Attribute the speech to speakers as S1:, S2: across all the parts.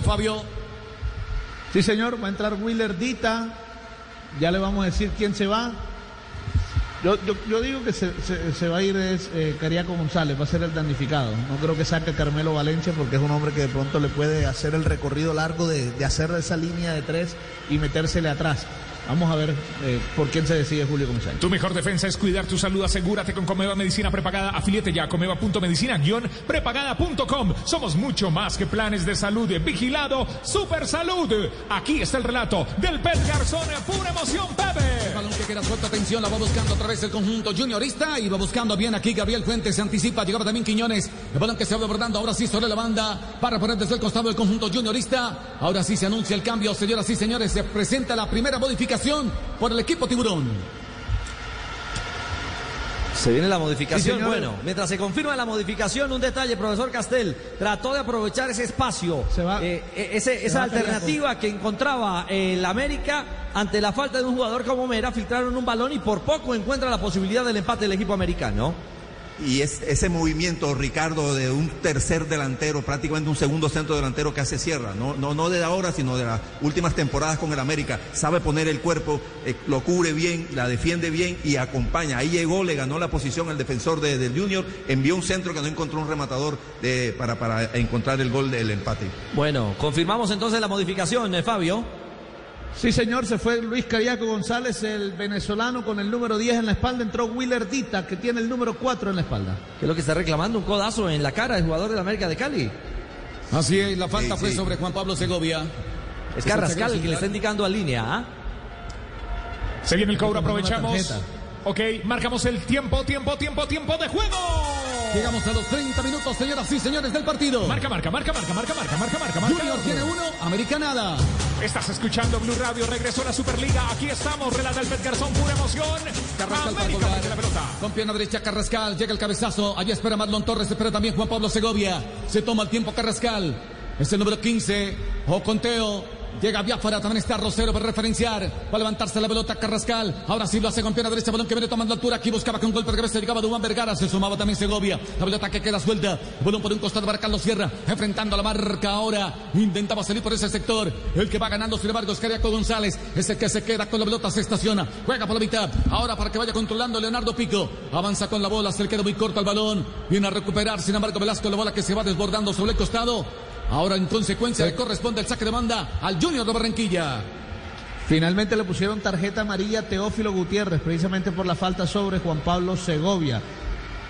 S1: Fabio.
S2: Sí, señor, va a entrar Willer Dita. Ya le vamos a decir quién se va. Yo, digo que se, va a ir es, eh, González, va a ser el damnificado. No creo que saque Carmelo Valencia porque es un hombre que de pronto le puede hacer el recorrido largo de, de hacer esa línea de tres y metérsele atrás. Vamos a ver eh, por quién se decide Julio Comisario.
S3: Tu mejor defensa es cuidar tu salud. Asegúrate con Comeva Medicina Prepagada. Afiliate ya a comeva.medicina-prepagada.com. Somos mucho más que planes de salud. Vigilado Super Salud. Aquí está el relato del Pet Garzón. Pura emoción, Pepe.
S1: El balón que queda suelta, atención, la va buscando otra vez el conjunto juniorista y va buscando bien aquí Gabriel Fuentes, se anticipa, llegaba también Quiñones, el balón que se va abordando, ahora sí sobre la banda para poner desde el costado el conjunto juniorista, ahora sí se anuncia el cambio, señoras y señores, se presenta la primera modificación por el equipo Tiburón.
S4: Se viene la modificación.
S2: Sí,
S4: bueno, mientras se confirma la modificación, un detalle, profesor Castel, trató de aprovechar ese espacio,
S2: va-
S4: eh, eh, ese-
S2: se
S4: esa
S2: va
S4: alternativa que encontraba el América ante la falta de un jugador como Mera, filtraron un balón y por poco encuentra la posibilidad del empate del equipo americano.
S5: Y es ese movimiento, Ricardo, de un tercer delantero, prácticamente un segundo centro delantero que hace Sierra, no, no, no de ahora, sino de las últimas temporadas con el América, sabe poner el cuerpo, eh, lo cubre bien, la defiende bien y acompaña. Ahí llegó, le ganó la posición el defensor de- del Junior, envió un centro que no encontró un rematador de- para, para encontrar el gol del empate.
S4: Bueno, confirmamos entonces la modificación, eh, Fabio.
S2: Sí, señor, se fue Luis Cariaco González, el venezolano con el número 10 en la espalda. Entró Willer Dita, que tiene el número 4 en la espalda.
S4: Que es lo que está reclamando, un codazo en la cara del jugador del América de Cali.
S1: Así es, la falta
S5: Sí,
S1: fue
S5: sí.
S1: sobre Juan Pablo Segovia.
S4: Es Carrascal el que le está indicando a línea, ¿ah?
S3: Se viene el cobro, aprovechamos. Ok, marcamos el tiempo, tiempo, tiempo, tiempo de juego.
S1: Llegamos a los 30 minutos, señoras y señores, del partido.
S3: Marca, marca, marca, marca, marca, marca, marca, marca.
S1: Junior tiene uno, América nada.
S3: Estás escuchando Blue Radio, regresó a la Superliga. Aquí estamos, relata el Pet Garzón, pura emoción.
S1: Carrascal
S3: América para la pelota.
S1: Con pierna derecha Carrascal, llega el cabezazo. Allí espera Marlon Torres, espera también Juan Pablo Segovia. Se toma el tiempo Carrascal. Es el número 15. O conteo. Llega Biafara, también está Rosero para referenciar. Va a levantarse la pelota Carrascal. Ahora sí lo hace con pierna derecha, balón que viene tomando altura. Aquí buscaba con golpe de cabeza, llegaba Dubán Vergara. Se sumaba también Segovia. La pelota que queda suelta. Balón por un costado para Carlos Sierra. Enfrentando la marca ahora. Intentaba salir por ese sector. El que va ganando, sin embargo, es Cariaco González. Es el que se queda con la pelota, se estaciona. Juega por la mitad. Ahora para que vaya controlando Leonardo Pico. Avanza con la bola, se le queda muy corto al balón. Viene a recuperar, sin embargo, Velasco la bola que se va desbordando sobre el costado. Ahora en consecuencia le corresponde el saque de banda al Junior de Barranquilla.
S2: Finalmente le pusieron tarjeta amarilla a Teófilo Gutiérrez, precisamente por la falta sobre Juan Pablo Segovia.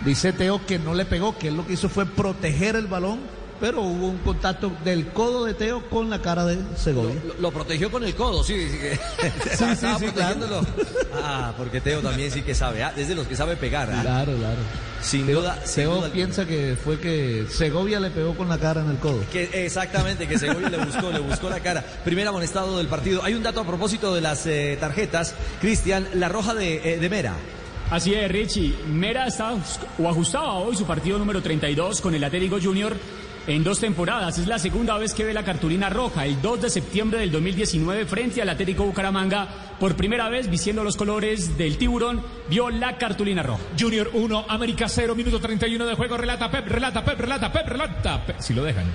S2: Dice Teo que no le pegó, que él lo que hizo fue proteger el balón, pero hubo un contacto del codo de Teo con la cara de Segovia.
S4: Lo, lo protegió con el codo, sí. sí,
S2: sí,
S4: Estaba
S2: sí,
S4: protegiéndolo. Ah, porque Teo también sí que sabe. Ah, es de los que sabe pegar. ah.
S2: Claro, claro.
S4: Sin duda. sin
S2: Teo
S4: duda
S2: piensa que fue que Segovia le pegó con la cara en el codo.
S4: Que exactamente, que Segovia le buscó, le buscó la cara. Primer amonestado del partido. Hay un dato a propósito de las eh, tarjetas. Cristian, la roja de, eh, de Mera.
S6: Así es, Richie. Mera está o ajustaba hoy su partido número 32 con el Atlético Junior en dos temporadas. Es la segunda vez que ve la cartulina roja. El 2 de septiembre del 2019 frente al Atlético Bucaramanga. Por primera vez, vistiendo los colores del tiburón, vio la cartulina roja.
S3: Junior 1, América 0, minuto 31 de juego. Relata Pep, relata Pep, relata Pep, relata Pep. Si lo dejan.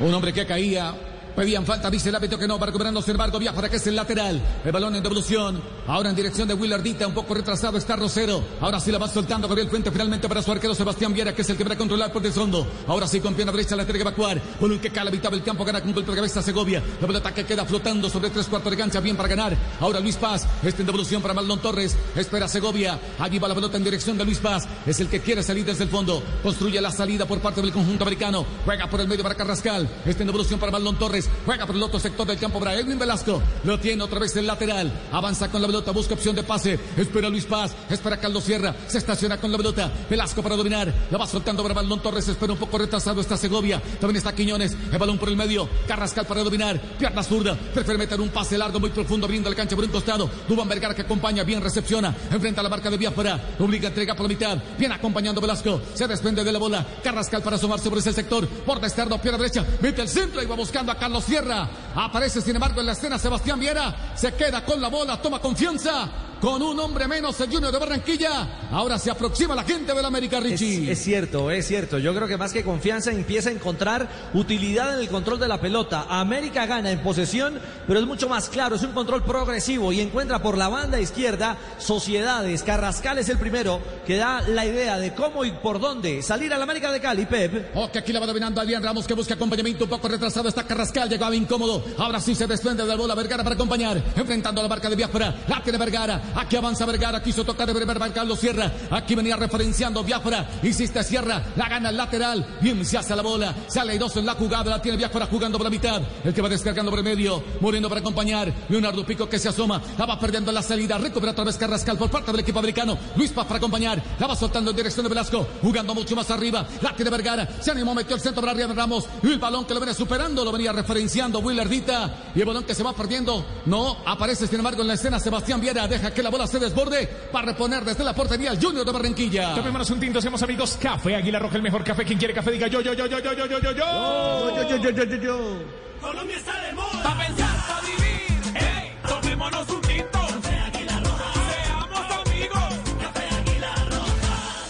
S1: Un hombre que caía. Pedían falta, dice el árbitro que no, va recuperando sin embargo Biafara que es el lateral. El balón en devolución. Ahora en dirección de Willardita, un poco retrasado está Rosero. Ahora sí la va soltando Gabriel Fuente finalmente para su arquero Sebastián Viera, que es el que va a controlar por el fondo. Ahora sí con pierna derecha la tiene que evacuar. Balón que cala mitad del campo, gana con golpe de cabeza Segovia. La pelota que queda flotando sobre tres cuartos de cancha, bien para ganar. Ahora Luis Paz, este en devolución para Maldon Torres. Espera Segovia. Allí va la pelota en dirección de Luis Paz. Es el que quiere salir desde el fondo. Construye la salida por parte del conjunto americano. Juega por el medio para Carrascal. Este en devolución para Maldon Torres. Juega por el otro sector del campo para Edwin Velasco. Lo tiene otra vez el lateral. Avanza con la pelota, busca opción de pase. Espera Luis Paz. Espera Carlos Sierra. Se estaciona con la pelota. Velasco para dominar. La va soltando para Maldon Torres. Espera un poco retrasado. Está Segovia. También está Quiñones. El balón por el medio. Carrascal para dominar. Pierna zurda. Prefiere meter un pase largo muy profundo abriendo la cancha por un costado. Dubán Vergara que acompaña. Bien recepciona. Enfrenta la marca de Biafra. Obliga a entrega por la mitad. Bien acompañando Velasco. Se desprende de la bola. Carrascal para asomarse por ese sector. Por externo. Pierna derecha. Mete el centro y va buscando a Carlos Sierra. Aparece sin embargo en la escena Sebastián Viera. Se queda con la bola. Toma confianza. Con un hombre menos el Junior de Barranquilla. Ahora se aproxima la gente del América
S4: Es,
S1: Richie.
S4: es cierto, es cierto. Yo creo que más que confianza empieza a encontrar utilidad en el control de la pelota. América gana en posesión, pero es mucho más claro, es un control progresivo y encuentra por la banda izquierda Sociedades. Carrascal es el primero que da la idea de cómo y por dónde salir al América de Cali, Pep.
S1: Oh, que aquí la va dominando Adrián Ramos que busca acompañamiento un poco retrasado. Está Carrascal, llegaba incómodo. Ahora sí se desprende del bola Vergara para acompañar. Enfrentando a la marca de Biafra. La tiene Vergara. Aquí avanza Vergara. Quiso tocar de primer marcar lo cierra. Aquí venía referenciando Biafra. Insiste Sierra. La gana el lateral. Bien se hace la bola. Sale dos en la jugada. La tiene Biafra jugando por la mitad. El que va descargando por el medio. Muriendo para acompañar. Leonardo Pico que se asoma. La va perdiendo en la salida. Recupera otra vez Carrascal por parte del equipo americano. Luis Paz para acompañar. La va soltando en dirección de Velasco. Jugando mucho más arriba. La tiene Vergara. Se animó, metió el centro para arriba Ramos. Y el balón que lo viene superando. Lo venía referenciando Willardita. Y el balón que se va perdiendo. No aparece, sin embargo, en la escena Sebastián Viera. Deja que la bola se desborde para reponer desde la portería el Junior de Barranquilla.
S3: Tomémonos un tinto, seamos amigos. Café Águila Roja, el mejor café. Quien quiere café, diga yo, yo, yo, yo, yo, yo, yo, yo, yo.
S2: Yo, yo, yo, yo, yo, yo.
S7: Colombia está de moda. Pa' pensar, pa' vivir. Hey, tomémonos un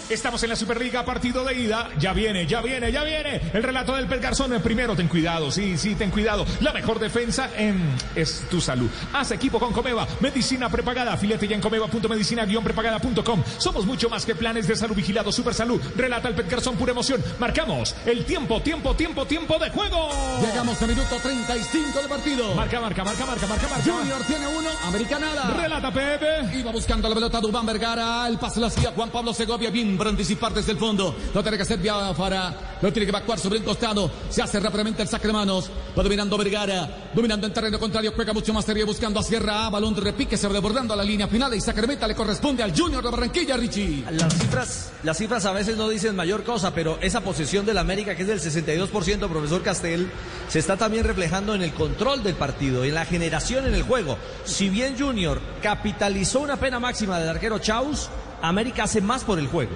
S3: Estamos en la Superliga, partido de ida. Ya viene, ya viene, ya viene. El relato del Pet Garzón. Primero, ten cuidado, sí, sí, ten cuidado. La mejor defensa en, es tu salud. Haz equipo con Comeva. Medicina prepagada. Filete ya en comeva.medicina-prepagada.com. Somos mucho más que planes de salud vigilado. Super salud. Relata el Pet Garzón, pura emoción. Marcamos el tiempo, tiempo, tiempo, tiempo de juego.
S1: Llegamos al minuto 35 del partido.
S3: Marca, marca, marca, marca, marca, marca.
S1: Junior tiene uno, América nada.
S3: Relata Pepe.
S1: Iba buscando la pelota Dubán Vergara. El pase lo hacía Juan Pablo Segovia. Bien para anticipar desde el fondo. Lo tiene que hacer Biafara. Lo tiene que evacuar sobre el costado. Se hace rápidamente el saque de manos. Va dominando Vergara. Dominando en terreno contrario. Juega mucho más serio buscando a Sierra. A balón de repique. Se va desbordando a la línea final. Y meta le corresponde al Junior de Barranquilla, Richie.
S4: Las cifras, las cifras a veces no dicen mayor cosa, pero esa posesión del América, que es del 62%, profesor Castel, se está también reflejando en el control del partido, en la generación en el juego. Si bien Junior capitalizó una pena máxima del arquero Chaus, América hace más por el juego.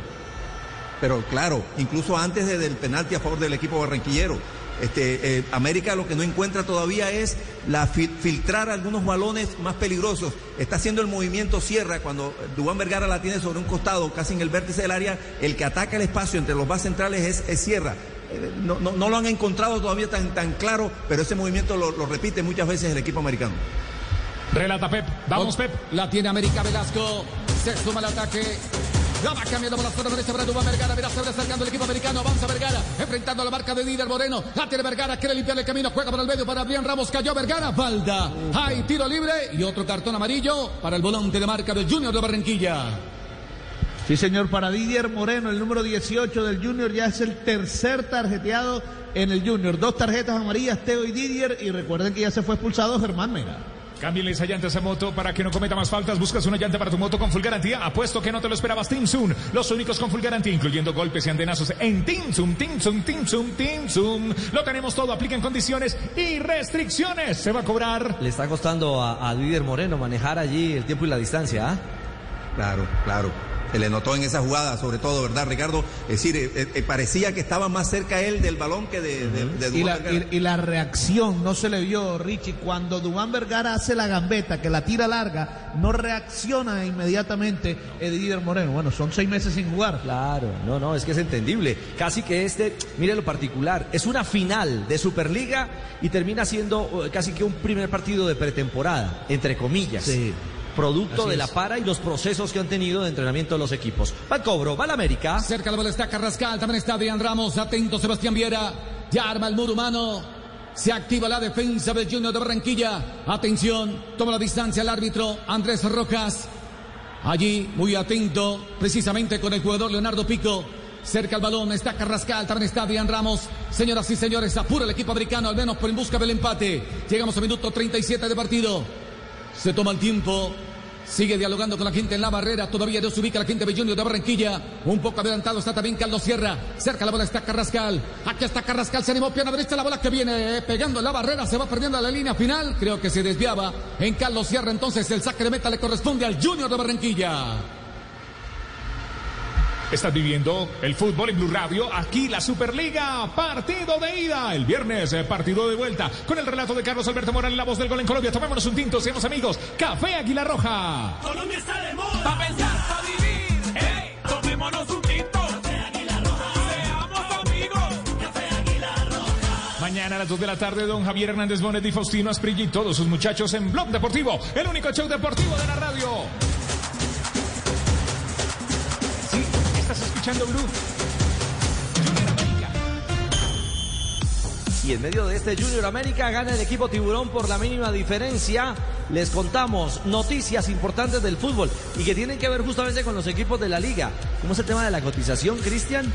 S5: Pero claro, incluso antes de- del penalti a favor del equipo barranquillero. Este, eh, América lo que no encuentra todavía es la fi- filtrar algunos balones más peligrosos. Está haciendo el movimiento Sierra cuando Dubán Vergara la tiene sobre un costado, casi en el vértice del área. El que ataca el espacio entre los más centrales es, es Sierra. Eh, No, no- no lo han encontrado todavía tan, tan claro, pero ese movimiento lo, lo repite muchas veces el equipo americano.
S3: Relata Pep. Vamos, Pep.
S1: La tiene América Velasco. Se suma al ataque. La va cambiando por la zona derecha para Dubán Vergara. Mira, se acercando el equipo americano. Avanza Vergara. Enfrentando a la marca de líder Moreno. La tiene Vergara. Quiere limpiar el camino. Juega por el medio para Adrián Ramos. Cayó Vergara. Falda. Hay tiro libre y otro cartón amarillo para el volante de marca del Junior de Barranquilla.
S2: Sí, señor, para Didier Moreno, el número 18 del Junior, ya es el tercer tarjeteado en el Junior. Dos tarjetas amarillas, Teo y Didier, y recuerden que ya se fue expulsado Germán Mera.
S3: Cámbiale esa llanta a esa moto para que no cometa más faltas. Buscas una llanta para tu moto con full garantía. Apuesto que no te lo esperabas. Team Zoom. Los únicos con full garantía, incluyendo golpes y antenazos en Team Zoom, Team Zoom, Team Zoom, Team Zoom. Lo tenemos todo. Aplican condiciones y restricciones. Se va a cobrar.
S4: Le está costando a, a Didier Moreno manejar allí el tiempo y la distancia. ¿ah?
S5: Claro, claro. Se le notó en esa jugada, sobre todo, ¿verdad, Ricardo? Es decir, eh, eh, parecía que estaba más cerca él del balón que de, de, de
S2: Y
S5: Dubán
S2: la,
S5: Vergara.
S2: y- y la reacción no se le vio, Richie. Cuando Dubán Vergara hace la gambeta, que la tira larga, no reacciona inmediatamente eh, Didier Moreno. Bueno, son seis meses sin jugar.
S4: Claro, no, no, es que es entendible. Casi que este, mire lo particular, es una final de Superliga y termina siendo eh, casi que un primer partido de pretemporada, entre comillas.
S2: Sí.
S4: Producto
S2: Así
S4: de la para y los procesos que han tenido de entrenamiento de los equipos. Va el cobro, va la América.
S1: Cerca la bola está Carrascal, también está Adrián Ramos, atento Sebastián Viera, ya arma el muro humano, se activa la defensa del Junior de Barranquilla, atención, toma la distancia el árbitro Andrés Rojas, allí muy atento, precisamente con el jugador Leonardo Pico, cerca el balón está Carrascal, también está Adrián Ramos, señoras y señores, apura el equipo americano, al menos por en busca del empate, llegamos al minuto 37 de partido, se toma el tiempo. Sigue dialogando con la gente en la barrera. Todavía no se ubica la gente de Junior de Barranquilla. Un poco adelantado está también Carlos Sierra. Cerca la bola está Carrascal. Aquí está Carrascal. Se animó pierna derecha. La bola que viene eh, pegando en la barrera. Se va perdiendo a la línea final. Creo que se desviaba en Carlos Sierra. Entonces el saque de meta le corresponde al Junior de Barranquilla.
S3: Estás viviendo el fútbol en Blue Radio, aquí la Superliga, partido de ida, el viernes eh, partido de vuelta, con el relato de Carlos Alberto Morales, la voz del gol en Colombia. Tomémonos un tinto, seamos amigos. Café Águila Roja.
S7: Colombia está de moda. Pa' pensar, pa' vivir. Hey, tomémonos un tinto. Café Águila Roja. Seamos amigos. Café Águila Roja.
S3: Mañana a las 2 de la tarde, don Javier Hernández Bonet y Faustino Asprilla y todos sus muchachos en Blog Deportivo, el único show deportivo de la radio.
S4: Y en medio de este Junior América gana el equipo Tiburón por la mínima diferencia. Les contamos noticias importantes del fútbol y que tienen que ver justamente con los equipos de la liga. ¿Cómo es el tema de la cotización, Cristian?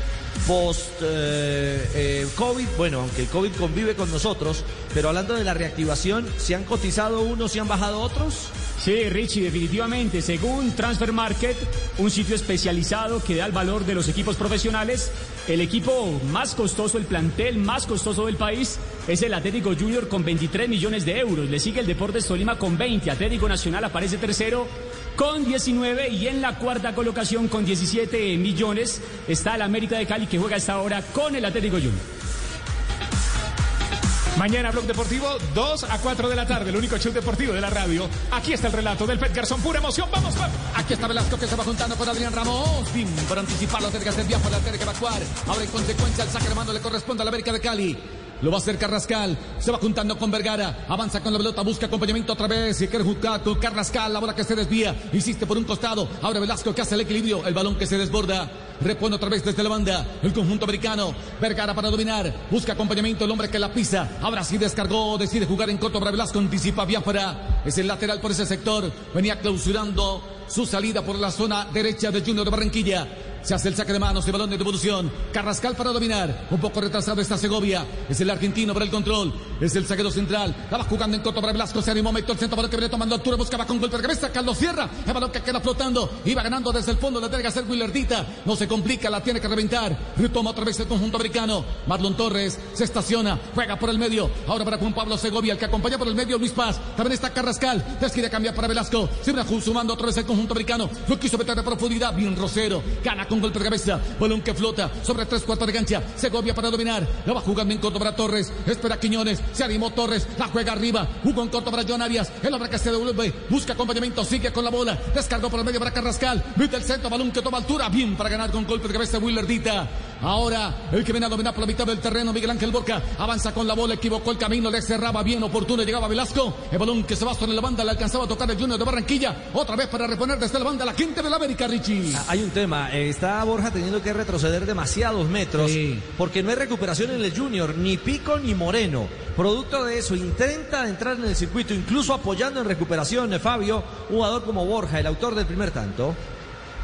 S4: Post eh, eh, COVID, bueno, aunque el COVID convive con nosotros, pero hablando de la reactivación, ¿se han cotizado unos y han bajado otros?
S6: Sí, Richie, definitivamente. Según Transfer Market, un sitio especializado que da el valor de los equipos profesionales, el equipo más costoso, el plantel más costoso del país es el Atlético Junior con 23 millones de euros. Le sigue el Deportes Tolima con 20. Atlético Nacional aparece tercero con 19 y en la cuarta colocación con 17 millones está el América de Cali que juega a esta hora con el Atlético Junior.
S3: Mañana Blog Deportivo, 2 a 4 de la tarde, el único show deportivo de la radio. Aquí está el relato del Pet Garzón, pura emoción. Vamos, vamos.
S1: Aquí está Velasco que se va juntando con Adrián Ramos. Bim, para anticiparlo, tiene que hacer viaje, la tiene que evacuar. Ahora en consecuencia el saque de mando le corresponde a la América de Cali. Lo va a hacer Carrascal. Se va juntando con Vergara. Avanza con la pelota. Busca acompañamiento otra vez. Y quiere jugar con Carrascal. La bola que se desvía. Insiste por un costado. Ahora Velasco que hace el equilibrio. El balón que se desborda. Repone otra vez desde la banda. El conjunto americano. Vergara para dominar. Busca acompañamiento. El hombre que la pisa. Ahora sí descargó. Decide jugar en corto para Velasco. Anticipa Biafara. Es el lateral por ese sector. Venía clausurando su salida por la zona derecha de Junior de Barranquilla. Se hace el saque de manos, el balón de devolución. Carrascal para dominar. Un poco retrasado está Segovia. Es el argentino para el control. Es el saqueo central. Va jugando en corto para Velasco. Se animó, metió el centro balón que viene tomando altura. Buscaba con golpe de cabeza. Carlos Sierra. El balón que queda flotando. Iba ganando desde el fondo. La tiene que hacer Willardita. No se complica, la tiene que reventar. Retoma otra vez el conjunto americano. Marlon Torres se estaciona. Juega por el medio. Ahora para Juan Pablo Segovia. El que acompaña por el medio Luis Paz. También está Carrascal. Desquiere cambiar para Velasco. Viene sumando otra vez el conjunto americano. Lo quiso meter de profundidad. Bien Rosero. Gana con golpe de cabeza. Balón que flota sobre tres cuartos de cancha. Segovia para dominar. La va jugando en corto para Torres. Espera Quiñones. Se animó Torres. La juega arriba. Jugó en corto para John Arias. El hombre que se devuelve. Busca acompañamiento. Sigue con la bola. Descargó por el medio para Carrascal. Mete el centro. Balón que toma altura. Bien para ganar con golpe de cabeza Willardita. Ahora el que viene a dominar por la mitad del terreno. Miguel Ángel Boca. Avanza con la bola. Equivocó el camino. Le cerraba bien oportuno. Llegaba Velasco. El balón que se va sobre la banda. Le alcanzaba a tocar el Junior de Barranquilla. Otra vez para reponer desde la banda la quinta de la América, Richie.
S4: Ah, Hay un tema, eh, está Borja teniendo que retroceder demasiados metros
S2: Sí.
S4: porque no hay recuperación en el Junior, ni Pico ni Moreno. Producto de eso, intenta entrar en el circuito, incluso apoyando en recuperación eh, Fabio, jugador como Borja, el autor del primer tanto.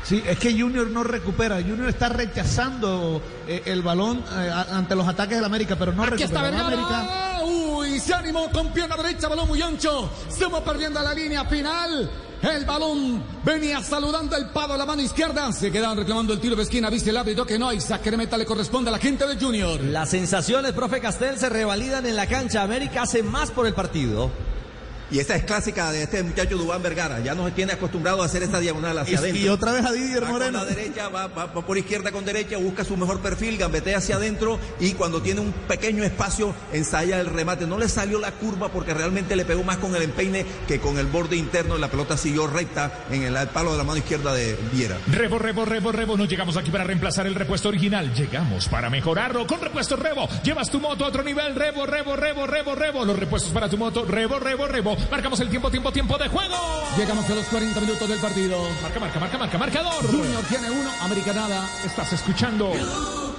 S2: Sí, es que Junior no recupera. Junior está rechazando eh, el balón eh, ante los ataques del América, pero no
S1: Aquí está
S2: recupera.
S1: Vergara.
S2: América.
S1: Uy, se animó con pierna derecha, balón muy ancho. Se va perdiendo la línea final. El balón venía saludando el pado a la mano izquierda. Se quedaban reclamando el tiro de esquina. Viste el árbitro que no hay. Saque de meta le corresponde a la gente de Junior.
S4: Las sensaciones, profe Castel, se revalidan en la cancha. América hace más por el partido.
S5: Y esa es clásica de este muchacho Dubán Vergara. Ya nos tiene acostumbrado a hacer esta diagonal hacia
S2: Y,
S5: adentro.
S2: y otra vez a Didier
S5: Va con
S2: Moreno.
S5: la derecha, va, va- va por izquierda con derecha, busca su mejor perfil, gambetea hacia adentro y cuando tiene un pequeño espacio ensaya el remate. No le salió la curva porque realmente le pegó más con el empeine que con el borde interno la pelota siguió recta en el, el palo de la mano izquierda de Viera.
S3: Rebo, Rebo, Rebo, Rebo. No llegamos aquí para reemplazar el repuesto original. Llegamos para mejorarlo. Con repuesto Rebo. Llevas tu moto a otro nivel. Rebo, Rebo, Rebo, Rebo, Rebo. Los repuestos para tu moto. Rebo, Rebo, Rebo. Marcamos el tiempo, tiempo, tiempo de juego.
S1: Llegamos a los 40 minutos del partido.
S3: Marca, marca, marca, marca, marcador.
S1: Junior tiene uno, América nada.
S3: Estás escuchando.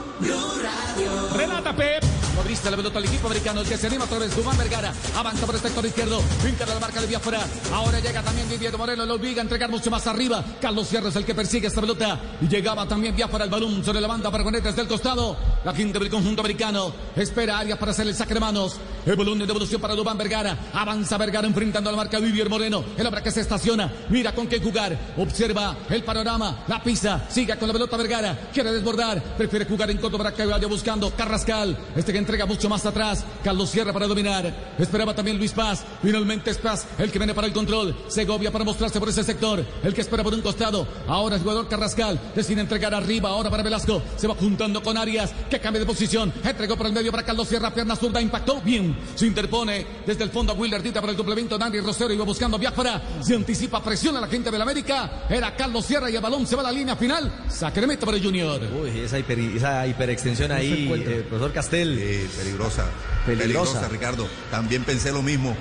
S3: Relata, Pep.
S1: Movilista la pelota al equipo americano, el que se anima otra vez, Dubán Vergara, avanza por el sector izquierdo, pinta la marca de Biafra, ahora llega también Didier Moreno, lo obliga a entregar mucho más arriba, Carlos Sierra es el que persigue esta pelota, y llegaba también Biafra el balón sobre la banda para desde el costado, la quinta del conjunto americano, espera Arias para hacer el saque de manos, el balón de devolución para Dubán Vergara, avanza Vergara enfrentando a la marca de Didier Moreno, el hombre que se estaciona, mira con qué jugar, observa el panorama, la pisa, sigue con la pelota Vergara, quiere desbordar, prefiere jugar en para que vaya buscando Carrascal, este que entrega mucho más atrás. Carlos Sierra para dominar. Esperaba también Luis Paz. Finalmente es Paz el que viene para el control. Segovia para mostrarse por ese sector. El que espera por un costado. Ahora el jugador Carrascal. Decide entregar arriba. Ahora para Velasco. Se va juntando con Arias. Que cambia de posición. Entregó por el medio para Carlos Sierra. Pierna zurda. Impactó bien. Se interpone desde el fondo a Willardita para el complemento. Dani Rosero iba buscando Biafara. Se anticipa. Presiona a la gente de la América. Era Carlos Sierra y el balón se va a la línea final. Sacramento para el Junior.
S4: Uy, esa, hiper- esa hiperextensión ahí, eh, profesor Castel.
S5: Sí, peligrosa.
S4: Peligrosa.
S5: Peligrosa, Ricardo. También pensé lo mismo.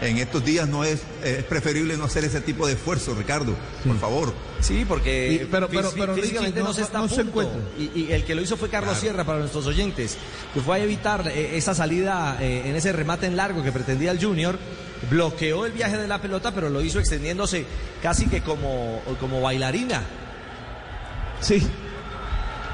S5: En estos días no es, es preferible no hacer ese tipo de esfuerzo, Ricardo. Por favor.
S4: Sí, porque
S2: Y- pero- pero- pero,
S4: físicamente no,
S2: no-
S4: se está
S2: no
S4: a
S2: se
S4: punto.
S2: encuentra.
S4: Y, y el que lo hizo fue Carlos Sierra para nuestros oyentes, que fue a evitar eh, esa salida eh, en ese remate en largo que pretendía el Junior. Bloqueó el viaje de la pelota, pero lo hizo extendiéndose casi que como, como bailarina.
S2: Sí.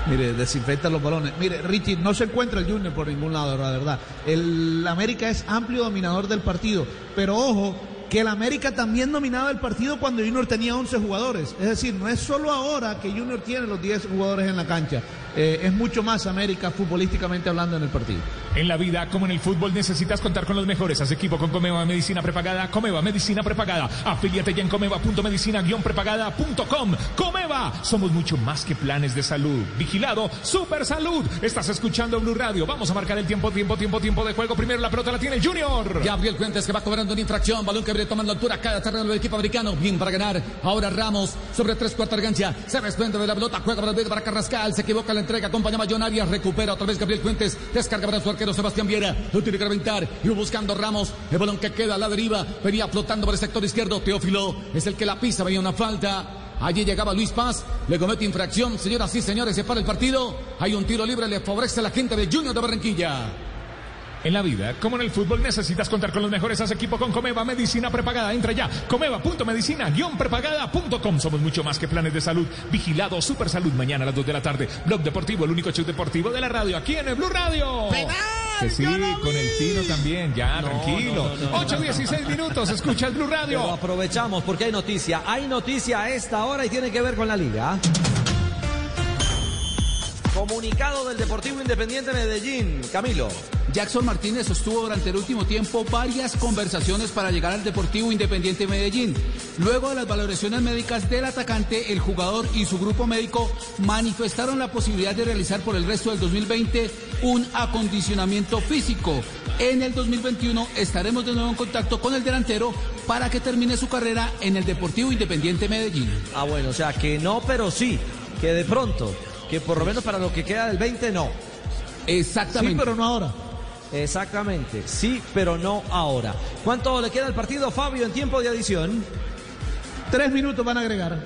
S2: Mire, desinfecta los balones. Mire, Richie, no se encuentra el Junior por ningún lado, la verdad. El América es amplio dominador del partido. Pero ojo, que el América también dominaba el partido cuando Junior tenía 11 jugadores. Es decir, no es solo ahora que Junior tiene los 10 jugadores en la cancha. Eh, es mucho más América futbolísticamente hablando en el partido.
S3: En la vida, como en el fútbol, necesitas contar con los mejores. Haz equipo con Comeva Medicina Prepagada. Comeva Medicina Prepagada. Afiliate ya en comeva.medicina-prepagada.com. Comeva, somos mucho más que planes de salud. Vigilado, Super Salud. Estás escuchando Blue Radio. Vamos a marcar el tiempo, tiempo, tiempo, tiempo de juego. Primero la pelota la tiene Junior.
S1: Gabriel Fuentes que va cobrando una infracción. Balón que viene tomando altura. Cada terreno del equipo americano. Bien para ganar. Ahora Ramos sobre tres cuartos de. Se desprende de la pelota. Juega para el medio para Carrascal. Se equivoca la entrega. Acompaña a Millonarias. Recupera otra vez Gabriel Fuentes. Descarga para su arquero Sebastián Viera. Lo tiene que reventar. Y buscando Ramos. El balón que queda a la deriva. Venía flotando por el sector izquierdo. Teófilo es el que la pisa. Venía una falta. Allí llegaba Luis Paz, le comete infracción. Señoras y señores, se para el partido. Hay un tiro libre, le favorece a la gente de Junior de Barranquilla.
S3: En la vida, como en el fútbol, necesitas contar con los mejores. Haz equipo con Comeva Medicina Prepagada. Entra ya. Comeva.medicina-prepagada.com. Somos mucho más que planes de salud. Vigilado Super Salud. Mañana a las 2 de la tarde. Blog Deportivo, el único show deportivo de la radio. Aquí en el Blue Radio. Que sí, con el Tino también. Ya, tranquilo. 8.16 minutos. Escucha el Blue
S4: Pero
S3: Radio.
S4: aprovechamos porque hay noticia. Hay noticia a esta hora y tiene que ver con la liga. Comunicado del Deportivo Independiente Medellín. Camilo.
S8: Jackson Martínez sostuvo durante el último tiempo varias conversaciones para llegar al Deportivo Independiente Medellín. Luego de las valoraciones médicas del atacante, el jugador y su grupo médico manifestaron la posibilidad de realizar por el resto del 2020 un acondicionamiento físico. En el 2021 estaremos de nuevo en contacto con el delantero para que termine su carrera en el Deportivo Independiente Medellín.
S4: Ah, bueno, o sea que no, pero sí. Que de pronto, que por lo menos para lo que queda del 20 no.
S1: Exactamente.
S2: Sí, pero no ahora.
S4: Exactamente, sí, pero no ahora. ¿Cuánto le queda al partido, Fabio, en tiempo de adición?
S2: Tres minutos van a agregar.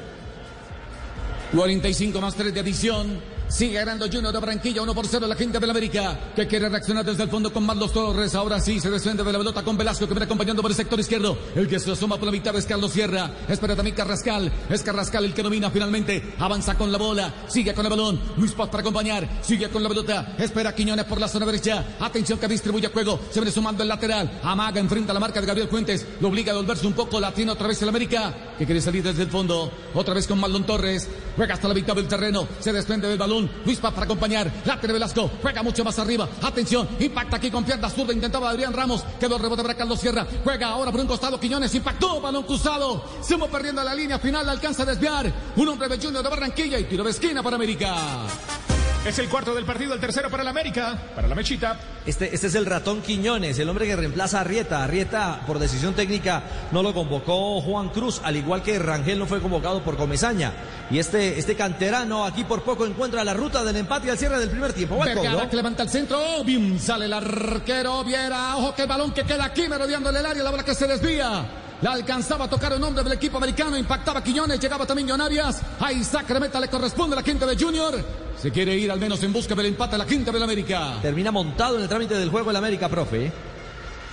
S1: 45 más 3 de adición. Sigue ganando Junior de Barranquilla, 1 por 0 la gente de la América, que quiere reaccionar desde el fondo con Marlos Torres. Ahora sí, se desciende de la pelota con Velasco, que viene acompañando por el sector izquierdo. El que se asoma por la mitad es Carlos Sierra. Espera también Carrascal. Es Carrascal el que domina finalmente. Avanza con la bola. Sigue con el balón. Luis Paz para acompañar. Sigue con la pelota. Espera Quiñones por la zona derecha. Atención que distribuye juego. Se viene sumando el lateral. Amaga enfrenta la marca de Gabriel Fuentes. Lo obliga a volverse un poco. La tiene otra vez el América, que quiere salir desde el fondo. Otra vez con Marlon Torres. Juega hasta la mitad del terreno. Se desprende del balón. Luis Paz para acompañar. Tiene Velasco. Juega mucho más arriba. Atención. Impacta aquí con pierna zurda. Intentaba Adrián Ramos. Quedó el rebote para Carlos Sierra. Juega ahora por un costado. Quiñones impactó. Balón cruzado. Va perdiendo la línea final. Alcanza a desviar. Un hombre de Junior de Barranquilla y tiro de esquina para América.
S3: Es el cuarto del partido, el tercero para la América. Para la Mechita.
S4: Este, este es el ratón Quiñones, el hombre que reemplaza a Arrieta. Arrieta, por decisión técnica, no lo convocó Juan Cruz, al igual que Rangel no fue convocado por Comesaña. Y este, este canterano aquí por poco encuentra la ruta del empate al cierre del primer tiempo. El
S1: Vergara que levanta el centro. Bim, sale el arquero. Viera. Ojo que el balón que queda aquí merodeándole el área. La bola que se desvía. La alcanzaba a tocar un hombre del equipo americano. Impactaba Quiñones. Llegaba también Jonarias. A Isaac Remeta le corresponde la quinta de Junior. Se quiere ir al menos en busca del empate a la quinta del América.
S4: Termina montado en el trámite del juego el América, profe.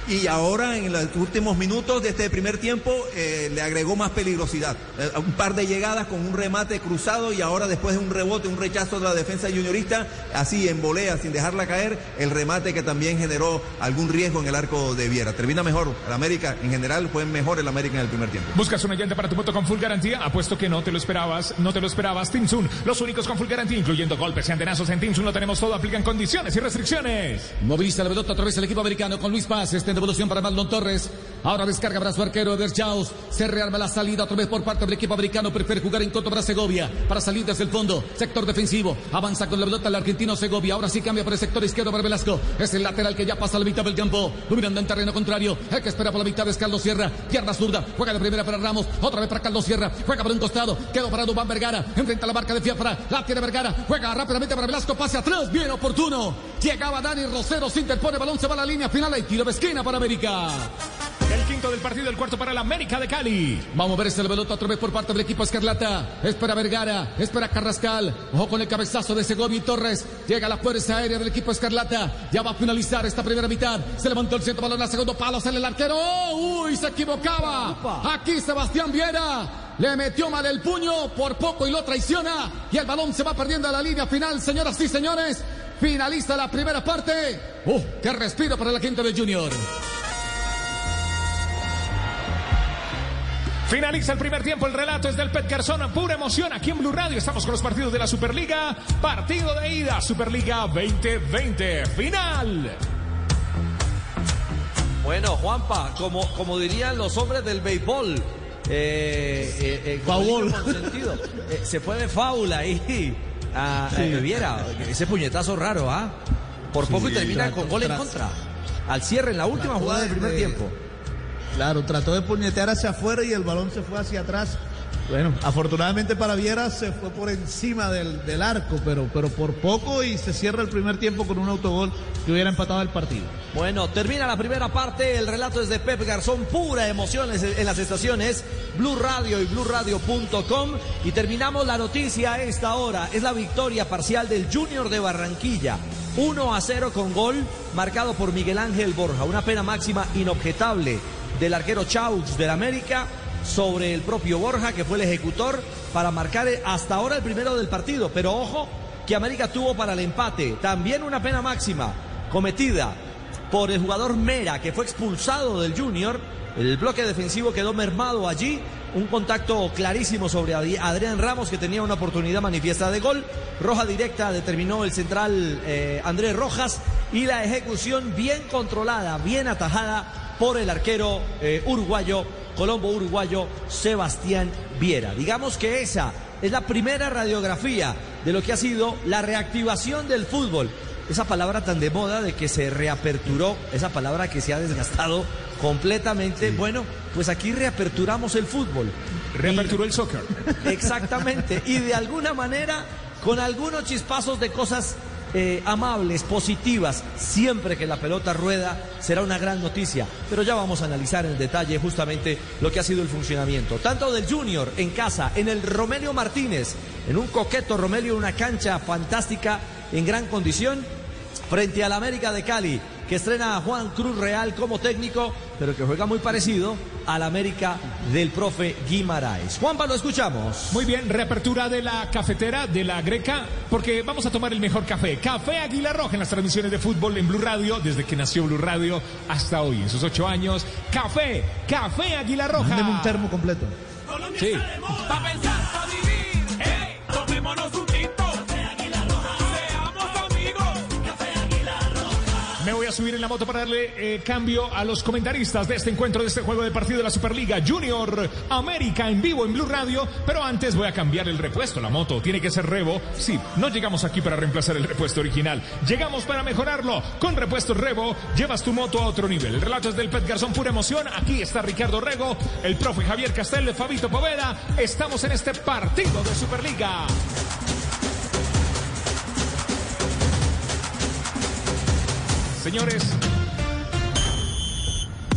S5: Y ahora en los últimos minutos de este primer tiempo eh, le agregó más peligrosidad. Eh, un par de llegadas con un remate cruzado y ahora después de un rebote, un rechazo de la defensa juniorista, así en volea, sin dejarla caer, el remate que también generó algún riesgo en el arco de Viera. Termina mejor. El América en general fue mejor el América en el primer tiempo.
S3: Buscas una llanta para tu moto con full garantía. Apuesto que no te lo esperabas, no te lo esperabas. Tinsun, los únicos con full garantía, incluyendo golpes y antenazos en Tinsun, lo tenemos todo. Aplican condiciones y restricciones.
S1: Moviliza la pelota otra vez el equipo americano con Luis Paz. Está en devolución para Marlon Torres. Ahora descarga para su arquero Eder Chaus. Se rearma la salida otra vez por parte del equipo americano. Prefiere jugar en contra para Segovia. Para salir desde el fondo. Sector defensivo. Avanza con la pelota el argentino Segovia. Ahora sí cambia por el sector izquierdo para Velasco. Es el lateral que ya pasa a la mitad del campo. Dominando en terreno contrario. El que espera por la mitad es Carlos Sierra. Pierna zurda. Juega de primera para Ramos. Otra vez para Carlos Sierra. Juega por un costado. Quedó para Dubán Vergara. Enfrenta la marca de Fiafra. La tiene Vergara. Juega rápidamente para Velasco. Pase atrás. Bien oportuno. Llegaba Dani Rosero. Se interpone. Balón se va a la línea final. Y tiro de esquina para América.
S3: El quinto del partido, el cuarto para el América de Cali.
S1: Vamos a ver ese pelota otra vez por parte del equipo Escarlata. Espera Vergara, espera Carrascal. Ojo con el cabezazo de Segovia y Torres. Llega la fuerza aérea del equipo Escarlata. Ya va a finalizar esta primera mitad. Se levantó el centro balón a segundo palo. Sale el arquero. ¡Uy! Se equivocaba. Aquí Sebastián Viera. Le metió mal el puño, por poco y lo traiciona. Y el balón se va perdiendo a la línea final, señoras y señores. Finaliza la primera parte. ¡Uh! ¡Qué respiro para la quinta de Junior!
S3: Finaliza el primer tiempo, el relato es del Pet Garzón, pura emoción aquí en Blue Radio. Estamos con los partidos de la Superliga, partido de ida, Superliga 2020, final.
S4: Bueno, Juanpa, como, como dirían los hombres del béisbol, eh, eh, eh, eh, se fue de faula ahí a, Viera, ese puñetazo raro, ¿ah? Por poco y termina con gol en contra. Al cierre en la última jugada del
S2: de-
S4: primer
S2: de-
S4: tiempo.
S2: Claro, trató de puñetear hacia afuera y el balón se fue hacia atrás. Bueno, afortunadamente para Viera se fue por encima del, del arco, pero, pero por poco y se cierra el primer tiempo con un autogol que hubiera empatado el partido.
S4: Bueno, termina la primera parte. El relato es de Pep Garzón, pura emociones en las estaciones Blue Radio y BlueRadio.com. Y terminamos la noticia a esta hora. Es la victoria parcial del Junior de Barranquilla. 1 a 0 con gol marcado por Miguel Ángel Borja. Una pena máxima inobjetable del arquero Chaux del América sobre el propio Borja, que fue el ejecutor para marcar hasta ahora el primero del partido. Pero ojo, que América tuvo para el empate. También una pena máxima cometida por el jugador Mera, que fue expulsado del Junior. El bloque defensivo quedó mermado allí. Un contacto clarísimo sobre Adrián Ramos, que tenía una oportunidad manifiesta de gol. Roja directa determinó el central eh, Andrés Rojas. Y la ejecución bien controlada, bien atajada por el arquero eh, uruguayo, Colombo uruguayo, Sebastián Viera. Digamos que esa es la primera radiografía de lo que ha sido la reactivación del fútbol. Esa palabra tan de moda de que se reaperturó, esa palabra que se ha desgastado completamente. Bueno, pues aquí reaperturamos el fútbol.
S3: Reaperturó el soccer.
S4: Exactamente. Y de alguna manera, con algunos chispazos de cosas eh, amables, positivas, siempre que la pelota rueda, será una gran noticia. Pero ya vamos a analizar en detalle justamente lo que ha sido el funcionamiento. Tanto del Junior en casa, en el Romelio Martínez, en un coqueto Romelio, una cancha fantástica, en gran condición, frente al América de Cali, que estrena a Juan Cruz Real como técnico, pero que juega muy parecido al América del profe Guimaraes. Juanpa, lo escuchamos.
S3: Muy bien, reapertura de la cafetera de la Greca, porque vamos a tomar el mejor café. Café Águila Roja en las transmisiones de fútbol en Blue Radio, desde que nació Blue Radio hasta hoy, en sus ocho años. Café, Café Águila Roja.
S2: Mándeme un termo completo.
S7: Colombia
S3: Sí.
S7: está de moda. Pa' pensar, pa'
S3: Me voy a subir en la moto para darle eh, cambio a los comentaristas de este encuentro, de este juego de partido de la Superliga Junior América en vivo en Blue Radio. Pero antes voy a cambiar el repuesto. La moto tiene que ser Revo. Sí, no llegamos aquí para reemplazar el repuesto original. Llegamos para mejorarlo. Con repuesto Revo llevas tu moto a otro nivel. El relato es del Pet Garzón, pura emoción. Aquí está Ricardo Rego, el profe Javier Castel, Fabito Poveda. Estamos en este partido de Superliga. Señores,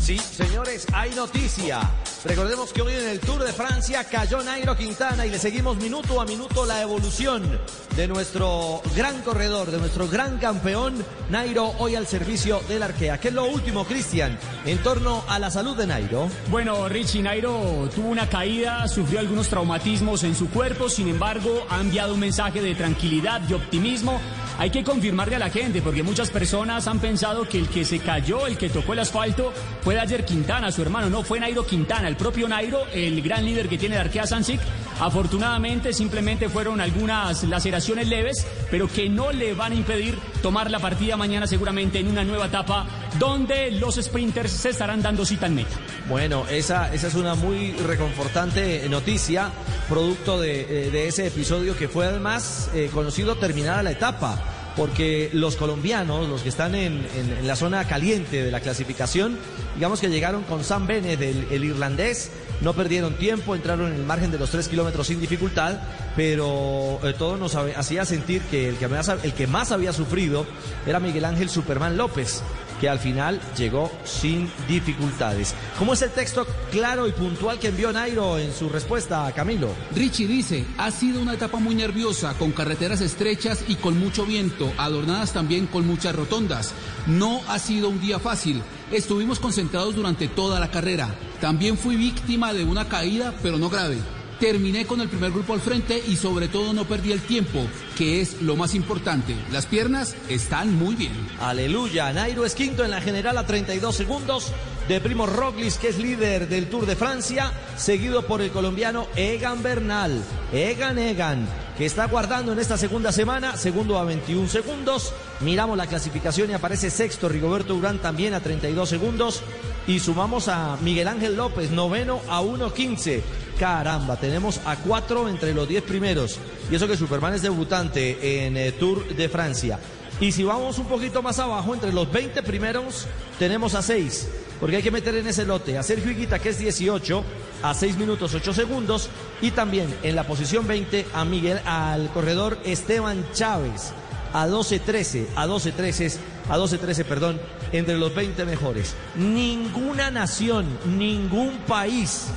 S4: Sí, señores, hay noticia. Recordemos que hoy en el Tour de Francia cayó Nairo Quintana y le seguimos minuto a minuto la evolución de nuestro gran corredor, de nuestro gran campeón, Nairo, hoy al servicio del Arkea. ¿Qué es lo último, Cristian, en torno a la salud de Nairo?
S6: Bueno, Richie Nairo tuvo una caída, sufrió algunos traumatismos en su cuerpo, sin embargo, ha enviado un mensaje de tranquilidad, de optimismo. Hay que confirmarle a la gente, porque muchas personas han pensado que el que se cayó, el que tocó el asfalto, fue ayer Quintana, su hermano. No, fue Nairo Quintana, el propio Nairo, el gran líder que tiene Arkea Sansic. Afortunadamente, simplemente fueron algunas laceraciones leves, pero que no le van a impedir tomar la partida mañana seguramente en una nueva etapa donde los sprinters se estarán dando cita en meta.
S4: Bueno, esa, esa es una muy reconfortante noticia, producto de, eh, de ese episodio que fue además eh, conocido terminada la etapa. Porque los colombianos, los que están en, en- la zona caliente de la clasificación, digamos que llegaron con Sam Bennett, el, irlandés, no perdieron tiempo, entraron en el margen de los tres kilómetros sin dificultad, pero eh, todo nos hacía sentir que el que, más, el que más había sufrido era Miguel Ángel Superman López, que al final llegó sin dificultades. ¿Cómo es el texto claro y puntual que envió Nairo en su respuesta a Camilo?
S8: Richie dice, ha sido una etapa muy nerviosa, con carreteras estrechas y con mucho viento, adornadas también con muchas rotondas. No ha sido un día fácil. Estuvimos concentrados durante toda la carrera. También fui víctima de una caída, pero no grave. Terminé con el primer grupo al frente y sobre todo no perdí el tiempo, que es lo más importante. Las piernas están muy bien.
S4: Aleluya. Nairo es quinto en la general a 32 segundos de Primo Roglic, que es líder del Tour de Francia, seguido por el colombiano Egan Bernal. Egan Egan, que está guardando en esta segunda semana, segundo a 21 segundos. Miramos la clasificación y aparece sexto Rigoberto Urán también a 32 segundos. Y sumamos a Miguel Ángel López, noveno a 1.15. Caramba, tenemos a cuatro entre los 10 primeros. Y eso que Superman es debutante en eh, Tour de Francia. Y si vamos un poquito más abajo, entre los 20 primeros, tenemos a 6. Porque hay que meter en ese lote a Sergio Higuita, que es 18, a 6 minutos 8 segundos. Y también en la posición 20 a Miguel, al corredor Esteban Chávez, a 12-13, a 12-13, a 12-13, perdón, entre los 20 mejores. Ninguna nación, ningún país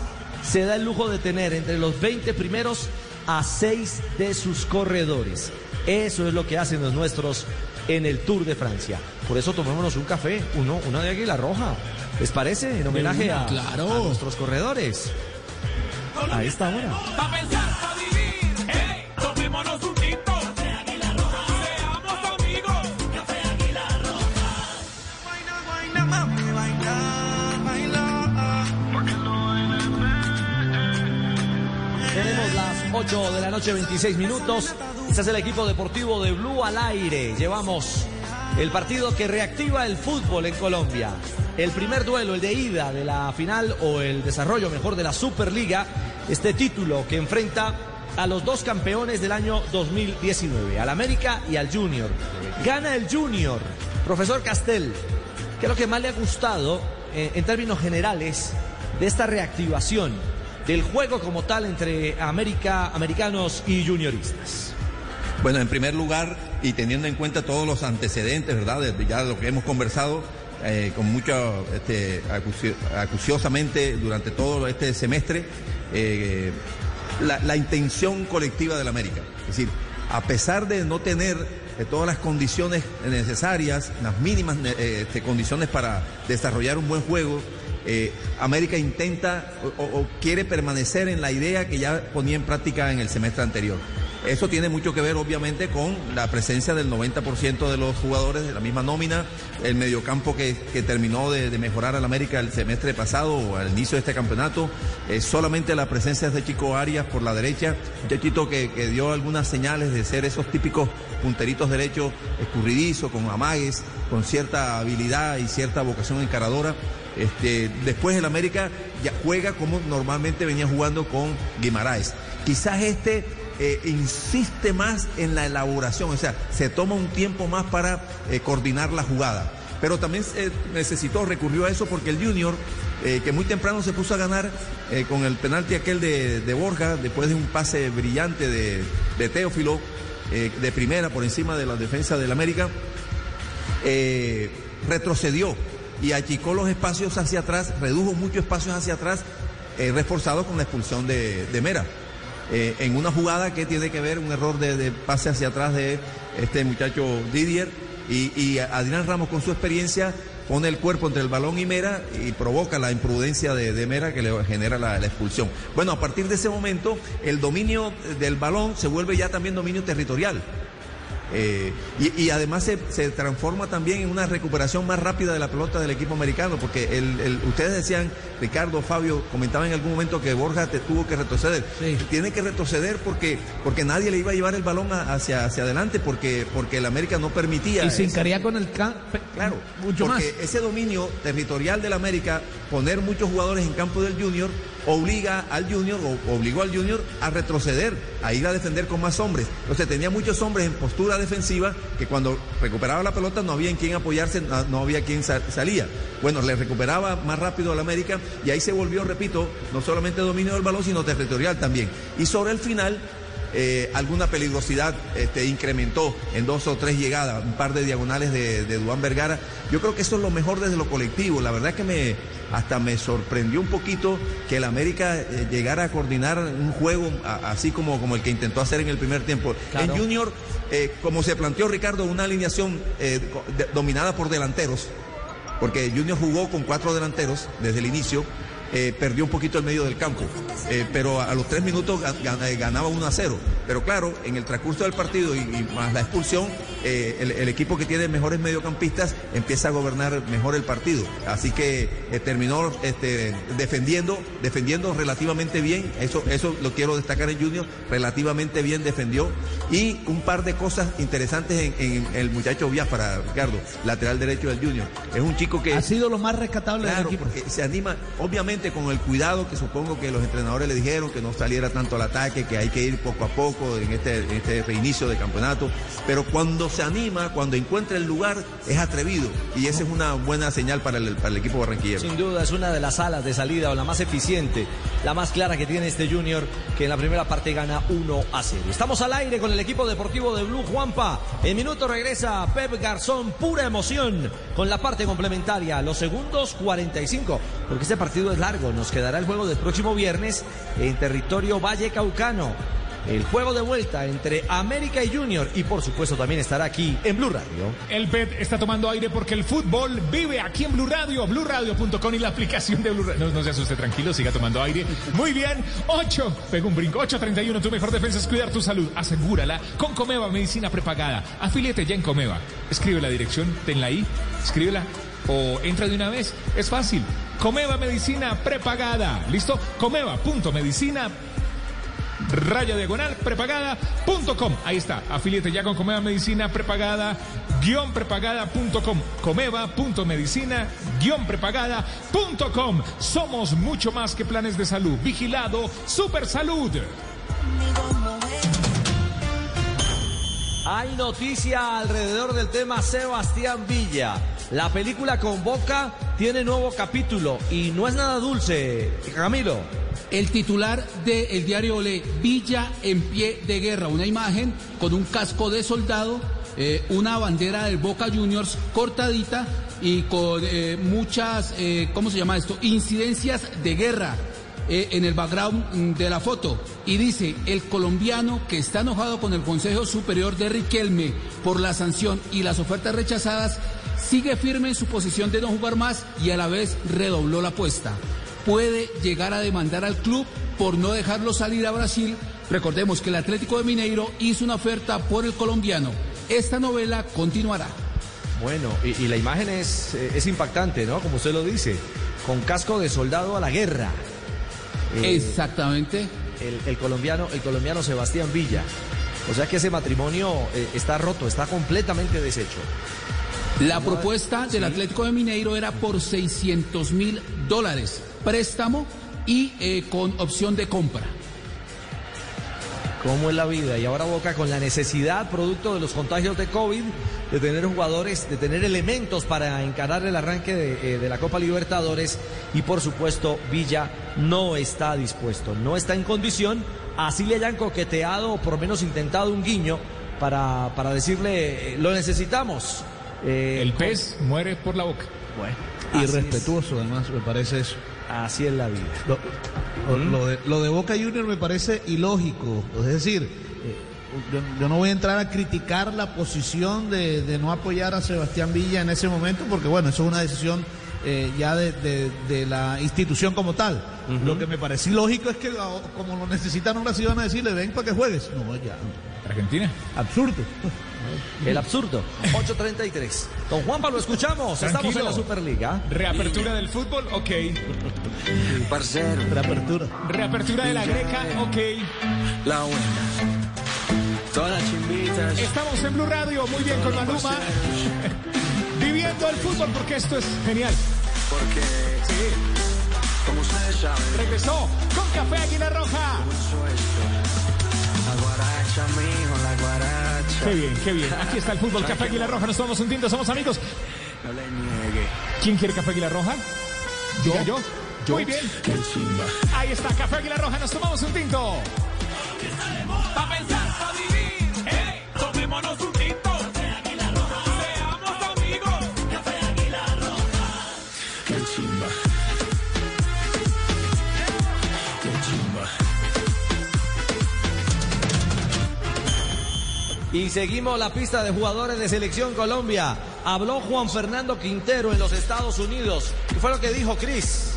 S4: se da el lujo de tener entre los 20 primeros a 6 de sus corredores. Eso es lo que hacen los nuestros en el Tour de Francia. Por eso tomémonos un café, uno, una de águila roja. ¿Les parece? En homenaje a,
S8: claro.
S4: a nuestros corredores. A esta hora. 8 de la noche, 26 minutos. Este es el equipo deportivo de Blue al aire. Llevamos el partido que reactiva el fútbol en Colombia. El primer duelo, el de ida de la final o el desarrollo mejor de la Superliga. Este título que enfrenta a los dos campeones del año 2019, al América y al Junior. Gana el Junior. Profesor Castel, ¿qué es lo que más le ha gustado eh, en términos generales de esta reactivación del juego como tal entre América, americanos y junioristas?
S5: Bueno, en primer lugar, y teniendo en cuenta todos los antecedentes, ¿verdad? Ya lo que hemos conversado eh, con mucho, este, acuci- acuciosamente durante todo este semestre, eh, la, intención colectiva del América. Es decir, a pesar de no tener eh, todas las condiciones necesarias, las mínimas este, condiciones para desarrollar un buen juego, eh, América intenta o, quiere permanecer en la idea que ya ponía en práctica en el semestre anterior. Eso tiene mucho que ver, obviamente, con la presencia del 90% de los jugadores de la misma nómina, el mediocampo que, que terminó de, mejorar al América el semestre pasado o al inicio de este campeonato, eh, solamente la presencia de Chico Arias por la derecha, un chachito que, que dio algunas señales de ser esos típicos punteritos derechos escurridizos, con amagues, con cierta habilidad y cierta vocación encaradora. Este, después el América ya juega como normalmente venía jugando con Guimaraes. Quizás este eh, insiste más en la elaboración, o sea, se toma un tiempo más para eh, coordinar la jugada. Pero también necesitó, recurrió a eso porque el Junior, eh, que muy temprano se puso a ganar con el penalti aquel de, Borja, después de un pase brillante de, de Teófilo, de primera por encima de la defensa del América, retrocedió y achicó los espacios hacia atrás, redujo muchos espacios hacia atrás eh, reforzado con la expulsión de, de Mera. Eh, en una jugada que tiene que ver un error de, de pase hacia atrás de este muchacho Didier y, y Adrián Ramos con su experiencia pone el cuerpo entre el balón y Mera y provoca la imprudencia de, de Mera que le genera la, la expulsión. Bueno, a partir de ese momento el dominio del balón se vuelve ya también dominio territorial. Eh, y, y además se, se transforma también en una recuperación más rápida de la pelota del equipo americano, porque el, el- ustedes decían, Ricardo, Fabio, comentaban en algún momento que Borja te tuvo que retroceder. Tiene que retroceder porque, porque nadie le iba a llevar el balón a- hacia, hacia adelante, porque, porque el América no permitía.
S2: Y sin
S5: esa-
S2: Cariaco en el campo.
S5: Claro,
S2: mucho más.
S5: porque ese dominio territorial del América, poner muchos jugadores en campo del Junior, obliga al Junior, o obligó al Junior a retroceder, a ir a defender con más hombres. Entonces tenía muchos hombres en postura defensiva que cuando recuperaba la pelota no había en quién apoyarse, no, había quien sa- salía. Bueno, le recuperaba más rápido al América y ahí se volvió, repito, no solamente dominio del balón, sino territorial también. Y sobre el final, eh, alguna peligrosidad este, incrementó en dos o tres llegadas, un par de diagonales de, de Duan Vergara. Yo creo que eso es lo mejor desde lo colectivo. La verdad que me hasta me sorprendió un poquito que el América eh, llegara a coordinar un juego a- así como, como el que intentó hacer en el primer tiempo.
S4: Claro.
S5: En Junior, eh, como se planteó Ricardo, una alineación eh, dominada por delanteros, porque Junior jugó con cuatro delanteros desde el inicio. Eh, perdió un poquito el medio del campo, eh, pero a, a los tres minutos eh, ganaba 1 a 0. Pero claro, en el transcurso del partido y, y más la expulsión, eh, el, el equipo que tiene mejores mediocampistas empieza a gobernar mejor el partido. Así que terminó este, defendiendo, defendiendo relativamente bien. Eso, eso lo quiero destacar en Junior, relativamente bien defendió. Y un par de cosas interesantes en, en el muchacho Biafara, Ricardo, lateral derecho del Junior. Es un chico que
S2: Ha sido lo más rescatable
S5: Claro,
S2: del equipo.
S5: porque se anima, obviamente con el cuidado que supongo que los entrenadores le dijeron, que no saliera tanto al ataque, que hay que ir poco a poco en este, este reinicio de campeonato. Pero cuando se anima, cuando encuentra el lugar, es atrevido. Y esa es una buena señal para el, para el equipo barranquillero.
S4: Sin duda es una de las alas de salida o la más eficiente, la más clara que tiene este Junior que en la primera parte gana 1 a 0. Estamos al aire con el equipo deportivo de Blue Juanpa. En minuto regresa Pep Garzón, pura emoción con la parte complementaria, los segundos 45, porque este partido es largo. Nos quedará el juego del próximo viernes en territorio Valle Caucano. El juego de vuelta entre América y Junior y por supuesto también estará aquí en Blue Radio.
S3: El PET está tomando aire porque el fútbol vive aquí en Blue Radio, BlueRadio.com y la aplicación de Blue Radio. No, no se asuste, tranquilo, siga tomando aire. Muy bien, 8, pega un brinco, 8.31, tu mejor defensa es cuidar tu salud. Asegúrala con Comeva Medicina Prepagada. Afíliate ya en Comeva. Escribe la dirección, tenla ahí, escríbela o entra de una vez. Es fácil. Comeva Medicina Prepagada. ¿Listo? Comeva.medicina raya diagonal prepagada.com. Ahí está, afiliate ya con Comeva Medicina Prepagada guion prepagada.com comeva.medicina guion prepagada.com Somos mucho más que planes de salud. Vigilado Super Salud.
S4: Hay noticia alrededor del tema Sebastián Villa. La película Convoca tiene nuevo capítulo y no es nada dulce. Camilo.
S8: El titular del diario Olé, Villa en pie de guerra, una imagen con un casco de soldado, eh, una bandera del Boca Juniors cortadita y con eh, muchas, eh, ¿cómo se llama esto? Incidencias de guerra en el background mm, de la foto. Y dice, el colombiano que está enojado con el Consejo Superior de Riquelme por la sanción y las ofertas rechazadas, sigue firme en su posición de no jugar más y a la vez redobló la apuesta puede llegar a demandar al club por no dejarlo salir a Brasil. Recordemos que el Atlético de Mineiro hizo una oferta por el colombiano. Esta novela continuará.
S4: Bueno, y, y la imagen es, eh, es impactante, ¿no? Como usted lo dice, con casco de soldado a la guerra. Eh,
S8: Exactamente.
S4: el, el colombiano, el colombiano Sebastián Villa. O sea que ese matrimonio eh, está roto, está completamente deshecho.
S8: La propuesta del Atlético de Mineiro era por 600 mil dólares, préstamo y eh, con opción de compra.
S4: ¿Cómo es la vida? Y ahora Boca con la necesidad, producto de los contagios de COVID, de tener jugadores, de tener elementos para encarar el arranque de, eh, de la Copa Libertadores. Y por supuesto, Villa no está dispuesto, no está en condición. Así le hayan coqueteado o por lo menos intentado un guiño para, para decirle, eh, lo necesitamos. Eh,
S3: El pez muere por la boca.
S4: Bueno,
S2: Y
S4: así es.
S2: respetuoso, además, me parece eso.
S4: Así es la vida.
S2: Lo, lo- lo de, lo de Boca Junior me parece ilógico. Es decir, eh, yo, yo no voy a entrar a criticar la posición de, de no apoyar a Sebastián Villa en ese momento, porque bueno, eso es una decisión eh, ya de, de- de la institución como tal. Lo que me parece ilógico es que como lo necesitan ahora sí van a decirle, ven para que juegues. No, ya.
S3: Argentina.
S2: Absurdo.
S4: El absurdo. 8.33. Don Juanpa, lo escuchamos. Estamos en la Superliga.
S3: Reapertura del fútbol, ok.
S9: Parcero,
S2: Reapertura.
S3: Reapertura de la greca, ok.
S9: la buena. Todas las chimbitas.
S3: Estamos en Blue Radio, muy bien con Maluma. Viviendo el fútbol porque esto es genial.
S9: Porque,
S3: Sí,
S9: como ustedes saben,
S3: regresó con Café Águila Roja.
S9: La guaracha, mijo, la guaracha.
S3: Qué bien, qué bien. Aquí está el fútbol, Café Águila Roja. Nos tomamos un tinto, somos amigos.
S9: No le niegue.
S3: ¿Quién quiere Café Águila Roja?
S2: Yo.
S3: Diga yo. Muy bien.
S9: Qué chimba.
S3: Ahí está, Café Águila Roja. Nos tomamos un tinto.
S7: Pa' pensar, pa' vivir. ¡Ey! Tomémonos un
S4: Y seguimos la pista de jugadores de Selección Colombia. Habló Juan Fernando Quintero en los Estados Unidos. ¿Qué fue lo que dijo Cris?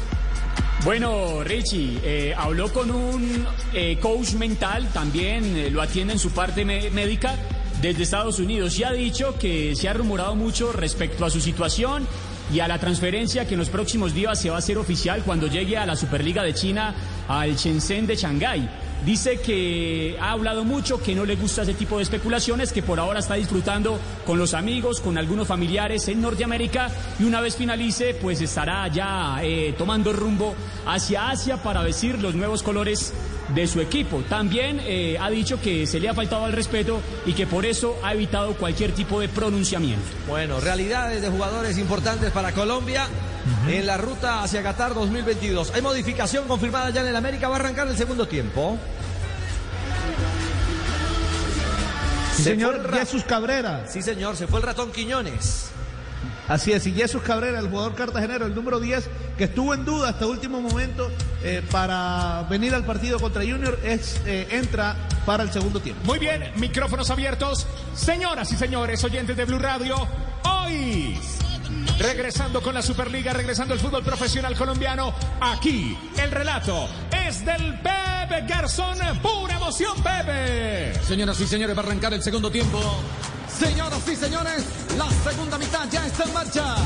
S6: Bueno, Richie, eh, habló con un eh, coach mental, también eh, lo atiende en su parte médica desde Estados Unidos y ha dicho que se ha rumorado mucho respecto a su situación y a la transferencia que en los próximos días se va a hacer oficial cuando llegue a la Superliga de China al Shenzhen de Shanghái. Dice que ha hablado mucho, que no le gusta ese tipo de especulaciones, que por ahora está disfrutando con los amigos, con algunos familiares en Norteamérica y una vez finalice, pues estará ya eh, tomando rumbo hacia Asia para vestir los nuevos colores de su equipo. También eh, ha dicho que se le ha faltado al respeto y que por eso ha evitado cualquier tipo de pronunciamiento.
S4: Bueno, realidades de jugadores importantes para Colombia en la ruta hacia Qatar 2022. Hay modificación confirmada ya en el América. Va a arrancar el segundo tiempo.
S2: Sí,
S4: Se fue
S2: señor Jesús Cabrera.
S4: Sí, señor, se fue el ratón Quiñones.
S2: Así es, y Jesús Cabrera, el jugador cartagenero, el número 10, que estuvo en duda hasta último momento eh, para venir al partido contra Junior, es, eh, entra para el segundo tiempo.
S3: Muy bien, micrófonos abiertos. Señoras y señores, oyentes de Blue Radio, hoy, regresando con la Superliga, regresando el fútbol profesional colombiano, aquí el relato es del Pepe Garzón. Pura emoción, Pepe.
S1: Señoras y señores, va a arrancar el segundo tiempo. Señoras y señores, la segunda mitad ya está en marcha.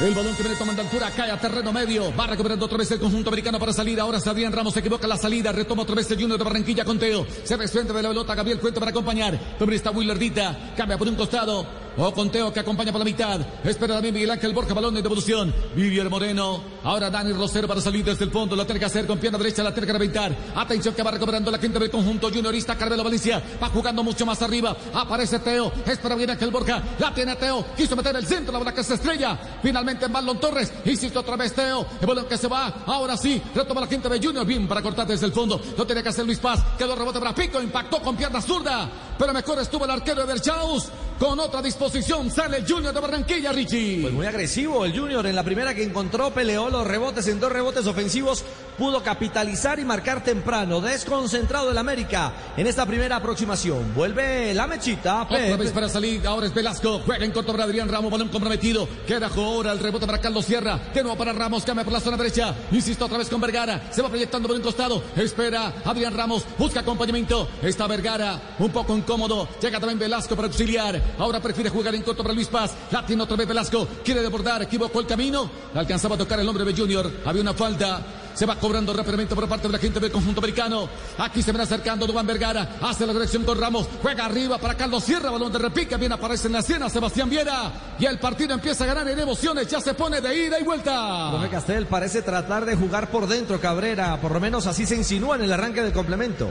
S1: El balón que viene tomando altura cae a terreno medio. Va recuperando otra vez el conjunto americano para salir. Ahora es Adrián Ramos se equivoca la salida. Retoma otra vez el Junior de Barranquilla con Teo. Se desprende de la pelota. Gabriel Cuento para acompañar. También está Willardita. Cambia por un costado. O con Teo que acompaña por la mitad. Espera también Miguel Ángel Borja. Balón de devolución. Vivier Moreno. Ahora Dani Rosero para salir desde el fondo. La tiene que hacer con pierna derecha. La tiene que reventar. Atención que va recuperando la quinta del conjunto juniorista. Carmelo Valencia. Va jugando mucho más arriba. Aparece Teo. Espera Miguel Ángel Borja. La tiene Teo. Quiso meter el centro. La bola que se estrella. Finalmente Marlon Torres. Insiste otra vez Teo. El balón que se va. Ahora sí. Retoma la quinta de Junior. Bien para cortar desde el fondo. Lo tiene que hacer Luis Paz. Quedó rebote para Pico. Impactó con pierna zurda. Pero mejor estuvo el arquero de Berchaus. Con otra disposición sale el Junior de Barranquilla, Richie.
S4: Pues muy agresivo el Junior en la primera que encontró, peleó los rebotes en dos rebotes ofensivos, pudo capitalizar y marcar temprano. Desconcentrado el América en esta primera aproximación. Vuelve la mechita.
S1: Otra vez para salir, ahora es Velasco, juega en corto para Adrián Ramos, balón comprometido, queda ahora el rebote para Carlos Sierra, de nuevo para Ramos, cambia por la zona derecha, insisto otra vez con Vergara, se va proyectando por un costado, espera Adrián Ramos, busca acompañamiento, está Vergara, un poco incómodo, llega también Velasco para auxiliar, ahora prefiere jugar en corto para Luis Paz, la tiene otra vez Velasco, quiere desbordar, equivocó el camino, alcanzaba a tocar el hombre de Junior, había una falta, se va cobrando rápidamente por parte de la gente del conjunto americano. Aquí se ven acercando Dubán Vergara. Hace la dirección con Ramos. Juega arriba para Carlos Sierra. Balón de repique. Bien aparece en la escena Sebastián Viera. Y el partido empieza a ganar en emociones. Ya se pone de ida y vuelta.
S4: Profe Castel parece tratar de jugar por dentro Cabrera, por lo menos así se insinúa en el arranque del complemento.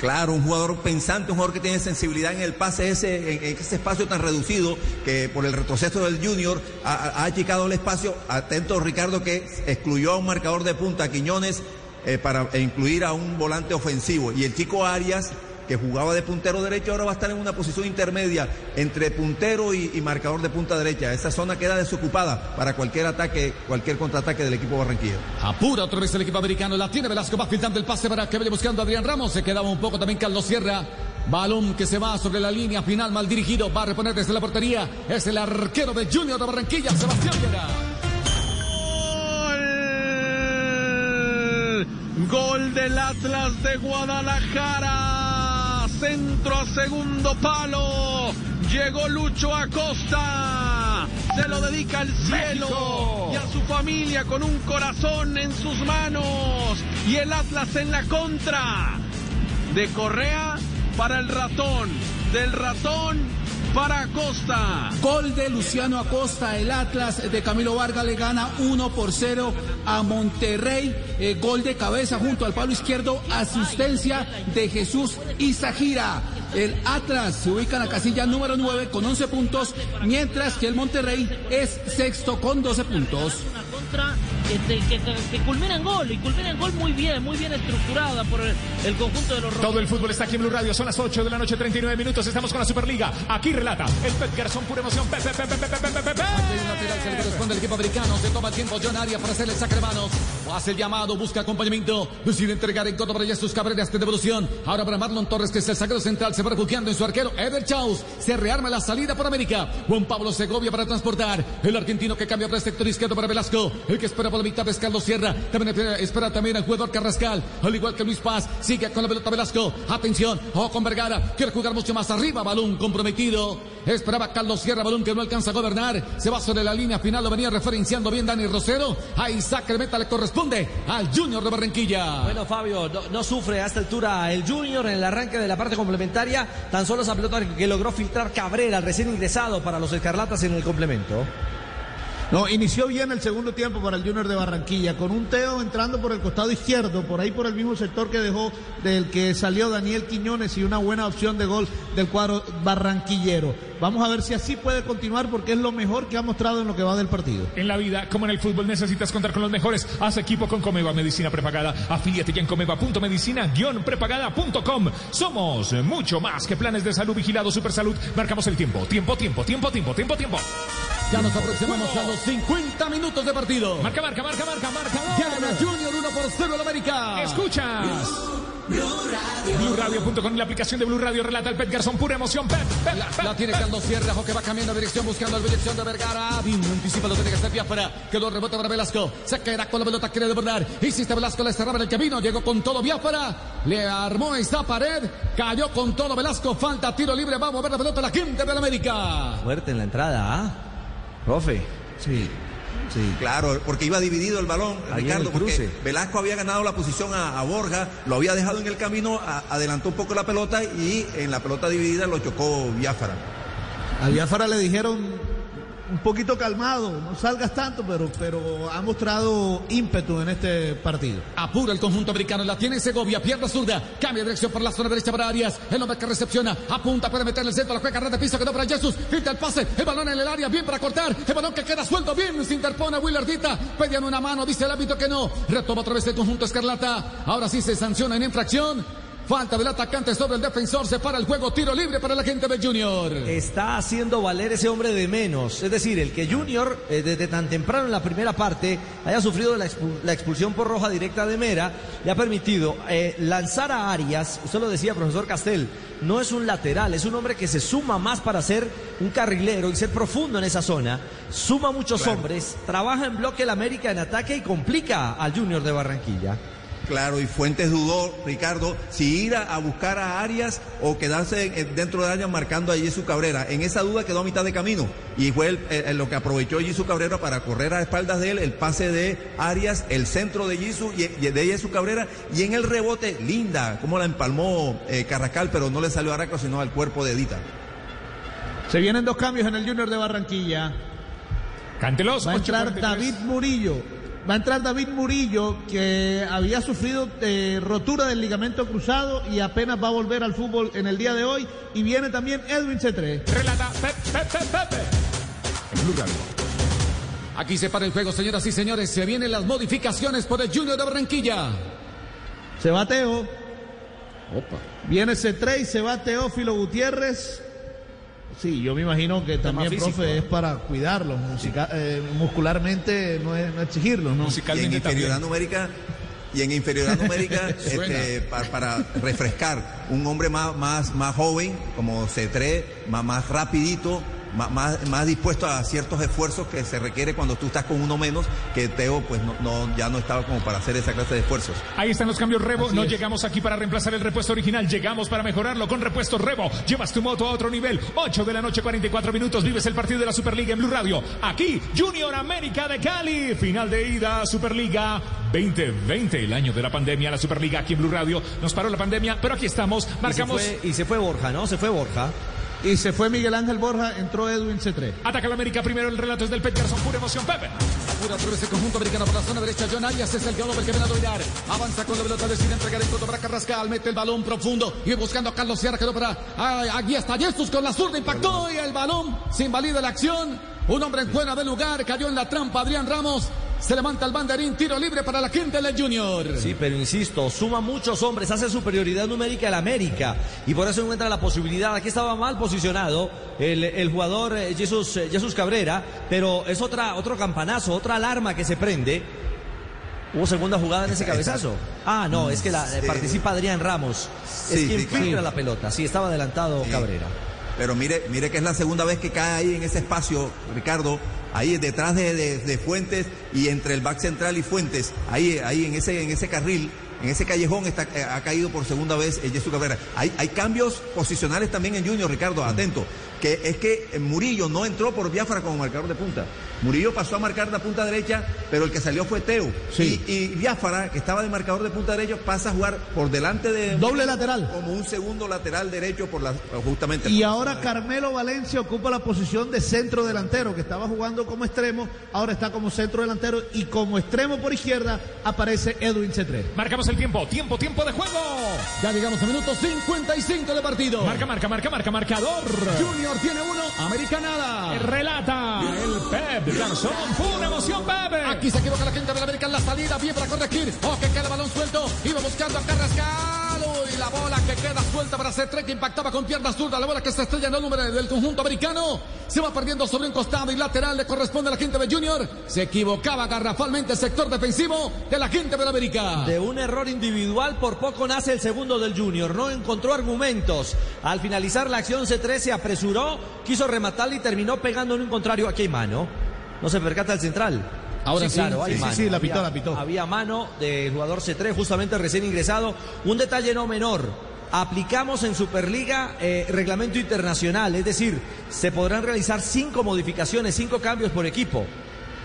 S5: Claro, un jugador pensante, un jugador que tiene sensibilidad en el pase, ese, en, ese espacio tan reducido que por el retroceso del Junior ha, ha achicado el espacio. Atento Ricardo que excluyó a un marcador de punta, Quiñones, eh, para incluir a un volante ofensivo. Y el chico Arias, que jugaba de puntero derecho, ahora va a estar en una posición intermedia entre puntero y, y marcador de punta derecha. Esa zona queda desocupada para cualquier ataque, cualquier contraataque del equipo barranquilla.
S1: Apura otra vez el equipo americano. La tiene Velasco. Va filtrando el pase para que vaya buscando a Adrián Ramos. Se quedaba un poco también Carlos Sierra. Balón que se va sobre la línea final, mal dirigido. Va a reponer desde la portería. Es el arquero de Junior de Barranquilla, Sebastián Vega.
S2: Gol del Atlas de Guadalajara. Centro a segundo palo. Llegó Lucho Acosta. Se lo dedica al cielo
S3: México.
S2: y a su familia con un corazón en sus manos. Y el Atlas en la contra. De Correa para el ratón. Del ratón para Acosta.
S8: Gol de Luciano Acosta, el Atlas de Camilo Vargas le gana 1 por 0 a Monterrey. Eh, gol de cabeza junto al palo izquierdo, asistencia de Jesús Izagirá. El Atlas se ubica en la casilla número 9 con 11 puntos, mientras que el Monterrey es sexto con 12 puntos.
S10: Que, que- que- que culmina en gol y culmina en gol muy bien, muy bien estructurada por el, el conjunto de los.
S3: Todo el fútbol está aquí en Blue Radio. Son las 8 de la noche, 39 minutos. Estamos con la Superliga. Aquí relata el Pep Garzón, pura emoción. Pepe, Pepe, Pepe, Pepe, Pepe, Pepe.
S1: Hay un lateral que le corresponde al equipo americano. Se toma tiempo John Arias para hacer el saque de manos. Hace el llamado, busca acompañamiento. Decide entregar en contra para Jesús Cabreras de devolución. Ahora para Marlon Torres, que es el sagrado central. Se va refugiando en su arquero. Ever Chaus. Se rearma la salida por América. Juan Pablo Segovia para transportar. El argentino que cambia para el sector izquierdo para Velasco. El que espera por la mitad es Carlos Sierra. También espera también al jugador Carrascal. Al igual que Luis Paz. Sigue con la pelota Velasco. Atención. Ojo con Vergara. Quiere jugar mucho más arriba. Balón comprometido. Esperaba Carlos Sierra. Balón que no alcanza a gobernar. Se va sobre la línea final. Lo venía referenciando bien Dani Rosero. A Isaac Cremeta le corresponde al Junior de Barranquilla.
S4: Bueno, Fabio, no, no sufre a esta altura el Junior en el arranque de la parte complementaria. Tan solo esa pelota que logró filtrar Cabrera, recién ingresado para los Escarlatas en el complemento.
S2: No, inició bien el segundo tiempo para el Junior de Barranquilla, con un Teo entrando por el costado izquierdo, por ahí por el mismo sector que dejó del que salió Daniel Quiñones y una buena opción de gol del cuadro barranquillero. Vamos a ver si así puede continuar porque es lo mejor que ha mostrado en lo que va del partido.
S3: En la vida, como en el fútbol, necesitas contar con los mejores. Haz equipo con Comeva Medicina Prepagada. Afíliate ya en comeva.medicina-prepagada.com. Somos mucho más que planes de salud vigilado Supersalud. Marcamos el tiempo. Tiempo, tiempo, tiempo, tiempo, tiempo, tiempo.
S1: Ya nos aproximamos a los 50 minutos de partido.
S3: Marca, marca, marca, marca, marca.
S1: Gana Junior 1 por 0 al América.
S3: Escuchas. BlueRadio.com, la aplicación de Blue Radio relata el Pet Garzón, pura emoción. Pep, Pep,
S1: La,
S3: Pep.
S1: la tiene Carlos Sierra, que va cambiando de dirección, buscando la dirección de Vergara. Bien, anticipa, lo tiene que hacer Biafra, que lo rebota para Velasco. Se caerá con la pelota, quiere desbordar. Hiciste Velasco, le cerraba en el camino, llegó con todo Biafra. Le armó esta pared, cayó con todo Velasco. Falta, tiro libre, vamos a ver la pelota, la gente de la América.
S4: Fuerte en la entrada, ¿ah? Profe.
S5: Sí. Sí, claro, porque iba dividido el balón,
S4: Ahí
S5: Ricardo, porque Velasco había ganado la posición a, a Borja, lo había dejado en el camino, a- adelantó un poco la pelota y en la pelota dividida lo chocó Biafara.
S2: A Biafara le dijeron un poquito calmado, no salgas tanto, pero, pero ha mostrado ímpetu en este partido.
S1: Apura el conjunto americano, la tiene Segovia, pierna zurda, cambia de dirección por la zona derecha para Arias, el hombre que recepciona, apunta para meter el centro, la juega red de piso, quedó para Jesús, finta el pase, el balón en el área, bien para cortar, el balón que queda suelto, bien, se interpone Willardita, pedían una mano, dice el árbitro que no, retoma otra vez el conjunto Escarlata, ahora sí se sanciona en infracción, falta del atacante sobre el defensor, se para el juego, tiro libre para la gente de Junior.
S4: Está haciendo valer ese hombre de menos. Es decir, el que Junior, eh, desde tan temprano en la primera parte, haya sufrido la, expu- la expulsión por roja directa de Mera, le ha permitido eh, lanzar a Arias, usted lo decía, profesor Castel, no es un lateral, es un hombre que se suma más para ser un carrilero y ser profundo en esa zona, suma muchos hombres, trabaja en bloque el América en ataque y complica al Junior de Barranquilla.
S5: Claro, y Fuentes dudó, Ricardo, si ir a, a buscar a Arias o quedarse en- en- dentro de Arias marcando a Jesús Cabrera. En esa duda quedó a mitad de camino y fue el- el- lo que aprovechó Jesús Cabrera para correr a espaldas de él, el pase de Arias, el centro de Jesús y y de Jesús Cabrera y en el rebote, linda, como la empalmó eh, Carrascal, pero no le salió a Araco, sino al cuerpo de Edita.
S2: Se vienen dos cambios en el Junior de Barranquilla.
S3: Cántelos.
S2: Va a entrar
S3: 8:43.
S2: David Murillo. Va a entrar David Murillo, que había sufrido eh, rotura del ligamento cruzado y apenas va a volver al fútbol en el día de hoy. Y viene también Edwin Cetré.
S3: Relata Pep, Pep, Pep, Pepe. En Blue Radio.
S1: Aquí se para el juego, señoras y señores, se vienen las modificaciones por el Junior de Barranquilla.
S2: Se bateo. Viene C3 y se va Teófilo Gutiérrez. Sí, yo me imagino que también,
S4: físico,
S2: profe,
S4: ¿no?
S2: es para cuidarlos. musica- eh, muscularmente no, es, no exigirlos, ¿no?
S5: Y en inferioridad numérica y en inferioridad numérica este, pa- para, refrescar un hombre más, más, más joven como C3, más, más rapidito, más, más, más dispuesto a ciertos esfuerzos que se requiere cuando tú estás con uno menos, que Teo pues no, no- ya no estaba como para hacer esa clase de esfuerzos.
S3: Ahí están los cambios Rebo.
S2: Así
S3: no
S2: es.
S3: llegamos aquí para reemplazar el repuesto original. Llegamos para mejorarlo con repuesto Rebo. Llevas tu moto a otro nivel. 8 de la noche, 44 minutos. Vives el partido de la Superliga en Blue Radio. Aquí, Junior América de Cali. Final de ida, Superliga 2020. El año de la pandemia, la Superliga aquí en Blue Radio. Nos paró la pandemia, pero aquí estamos.
S4: Y se,
S3: Marcamos.
S4: fue, y se fue Borja, ¿no? Se fue Borja.
S2: Y se fue Miguel Ángel Borja, entró Edwin C3.
S3: Ataca la América primero. El relato es del Pet Garzón. Pura emoción, Pepe.
S1: Pura por ese conjunto americano por la zona derecha. John Arias es el que que viene a dominar. Avanza con la pelota, decide entregar en contra para Carrascal. Mete el balón profundo y buscando a Carlos Sierra. Quedó para. ah, aquí está Jesús con la zurda. Impactó y el balón se invalida la acción. Un hombre en fuera de lugar. Cayó en la trampa Adrián Ramos. Se levanta el banderín. Tiro libre para la gente del Junior.
S4: Sí, pero insisto, suma muchos hombres, hace superioridad numérica el América y por eso encuentra la posibilidad. Aquí estaba mal posicionado el, el jugador eh, Jesús, eh, Jesús Cabrera, pero es otra, otro campanazo, otra alarma que se prende. ¿Hubo segunda jugada en ese cabezazo? Ah, no, es que la, eh,
S5: Sí.
S4: participa Adrián Ramos. es
S5: Sí,
S4: quien
S5: sí, claro.
S4: filtra la pelota. Sí, estaba adelantado Cabrera.
S5: Pero mire, mire que es la segunda vez que cae ahí en ese espacio, Ricardo, ahí detrás de, Fuentes y entre el back central y Fuentes, ahí, ahí en ese, en ese carril, en ese callejón está, eh, ha caído por segunda vez Jesús Cabrera. Hay, hay cambios posicionales también en Junior, Ricardo, atento, que es que Murillo no entró por Biafra como marcador de punta. Murillo pasó a marcar la punta derecha, pero el que salió fue Teo.
S2: Sí.
S5: Y, y Biafara, que estaba de marcador de punta derecho, pasa a jugar por delante de...
S2: Doble lateral.
S5: Como un segundo lateral derecho por la, justamente.
S2: Y
S5: por
S2: ahora Carmelo Valencia ocupa la posición de centro delantero, que estaba jugando como extremo, ahora está como centro delantero y como extremo por izquierda aparece Edwin C3.
S3: Marcamos el tiempo. Tiempo, tiempo de juego.
S1: Ya llegamos a minuto 55 de partido.
S3: Marca, marca, marca, marca, marcador.
S1: Junior tiene uno. América nada.
S3: Relata el Pep Garzón. Pura emoción, Pepe.
S1: Aquí se equivoca la gente de la América en la salida, bien para corregir. Oh, que queda el balón suelto. Iba buscando a Carrascal. Y la bola que queda suelta para C3 que impactaba con pierna zurda. La bola que se estrella en el número del conjunto americano. Se va perdiendo sobre un costado y lateral. Le corresponde a la gente de Junior. Se equivocaba garrafalmente el sector defensivo de la gente de la América.
S4: De un error individual, por poco nace el segundo del Junior. No encontró argumentos. Al finalizar la acción, C3 se apresuró, quiso rematarle y terminó pegando en un contrario. Aquí hay mano. No se percata el central.
S1: Ahora sí.
S4: claro, hay
S2: Sí, sí,
S4: mano.
S2: sí, la pitó,
S4: Había-
S2: la pitó.
S4: Había mano del jugador C3, justamente recién ingresado. Un detalle no menor. Aplicamos en Superliga eh, reglamento internacional, es decir, se podrán realizar cinco modificaciones, cinco cambios por equipo,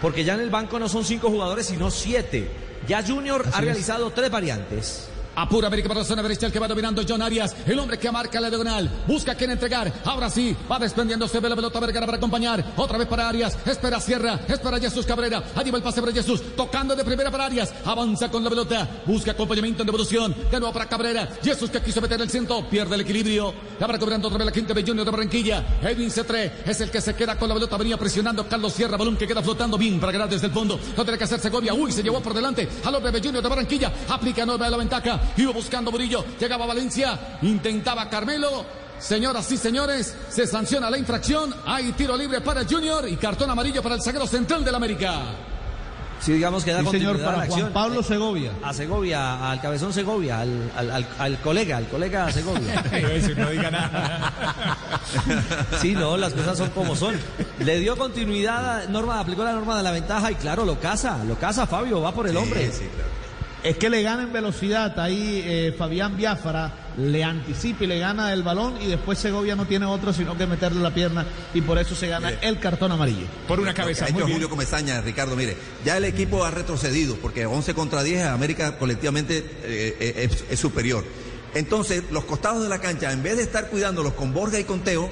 S4: porque ya en el banco no son cinco jugadores, sino siete. Ya Junior ha realizado tres variantes.
S1: Apura América para la zona derecha, el que va dominando John Arias, el hombre que marca la diagonal, busca quien entregar, ahora sí, va desprendiéndose de la pelota Vergara para acompañar, otra vez para Arias, espera Sierra, espera Jesús Cabrera, allí va el pase para Jesús, tocando de primera para Arias, avanza con la pelota, busca acompañamiento en devolución, de nuevo para Cabrera, Jesús que quiso meter el centro, pierde el equilibrio, va cobrando otra vez la quinta de Junior de Barranquilla, Edwin C3 es el que se queda con la pelota, venía presionando Carlos Sierra, balón que queda flotando bien para ganar desde el fondo, no tiene que hacer Segovia, uy, se llevó por delante al hombre de Junior de Barranquilla, aplica nueva la ventaja, iba buscando Murillo, llegaba Valencia, intentaba Carmelo, Señoras y señores, se sanciona la infracción. Hay tiro libre para el Junior y cartón amarillo para el zaguero central del América.
S4: Sí, digamos que da
S2: Sí, señor,
S4: continuidad a la
S2: para Juan
S4: acción.
S2: Pablo Segovia.
S4: A Segovia, al cabezón Segovia, al, al- al- al colega, al colega Segovia.
S3: no diga nada.
S4: Sí, no, las cosas son como son. Le dio continuidad, norma, aplicó la norma de la ventaja y claro, lo caza, lo caza Fabio, va por el hombre.
S5: Sí, sí, claro.
S2: Es que le gana en velocidad, ahí eh, Fabián Biafara le anticipa y le gana el balón y después Segovia no tiene otro sino que meterle la pierna y por eso se gana el cartón amarillo.
S3: Por una cabeza.
S5: ha
S3: Muy
S5: hecho
S3: bien.
S5: Julio Comesaña, Ricardo, mire, ya el equipo ha retrocedido porque 11 contra 10 América colectivamente eh, eh, es, es superior. Entonces, los costados de la cancha, en vez de estar cuidándolos con Borja y con Teo,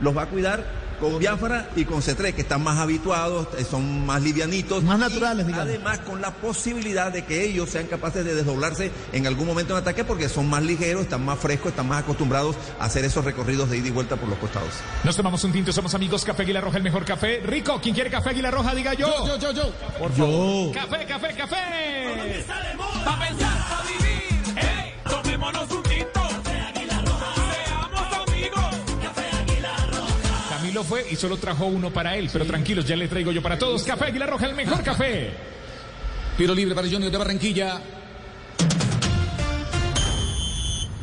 S5: los va a cuidar con Biafara y con C3, que están más habituados, eh, son más livianitos.
S2: Más
S5: y
S2: naturales, digamos.
S5: Además, con la posibilidad de que ellos sean capaces de desdoblarse en algún momento en ataque porque son más ligeros, están más frescos, están más acostumbrados a hacer esos recorridos de ida y vuelta por los costados.
S3: Nos tomamos un tinto, somos amigos. Café Águila Roja, el mejor café. Rico, ¿quién quiere café Águila Roja? Diga yo.
S1: Yo, yo, yo.
S2: Yo.
S3: Café, café, café.
S7: Pa' pensar, pa' vivir. Ey, tomémonos un
S3: fue y solo trajo uno para él, pero tranquilos, ya le traigo yo para todos. Café Águila Roja, el mejor café.
S1: Tiro libre para Junior de Barranquilla.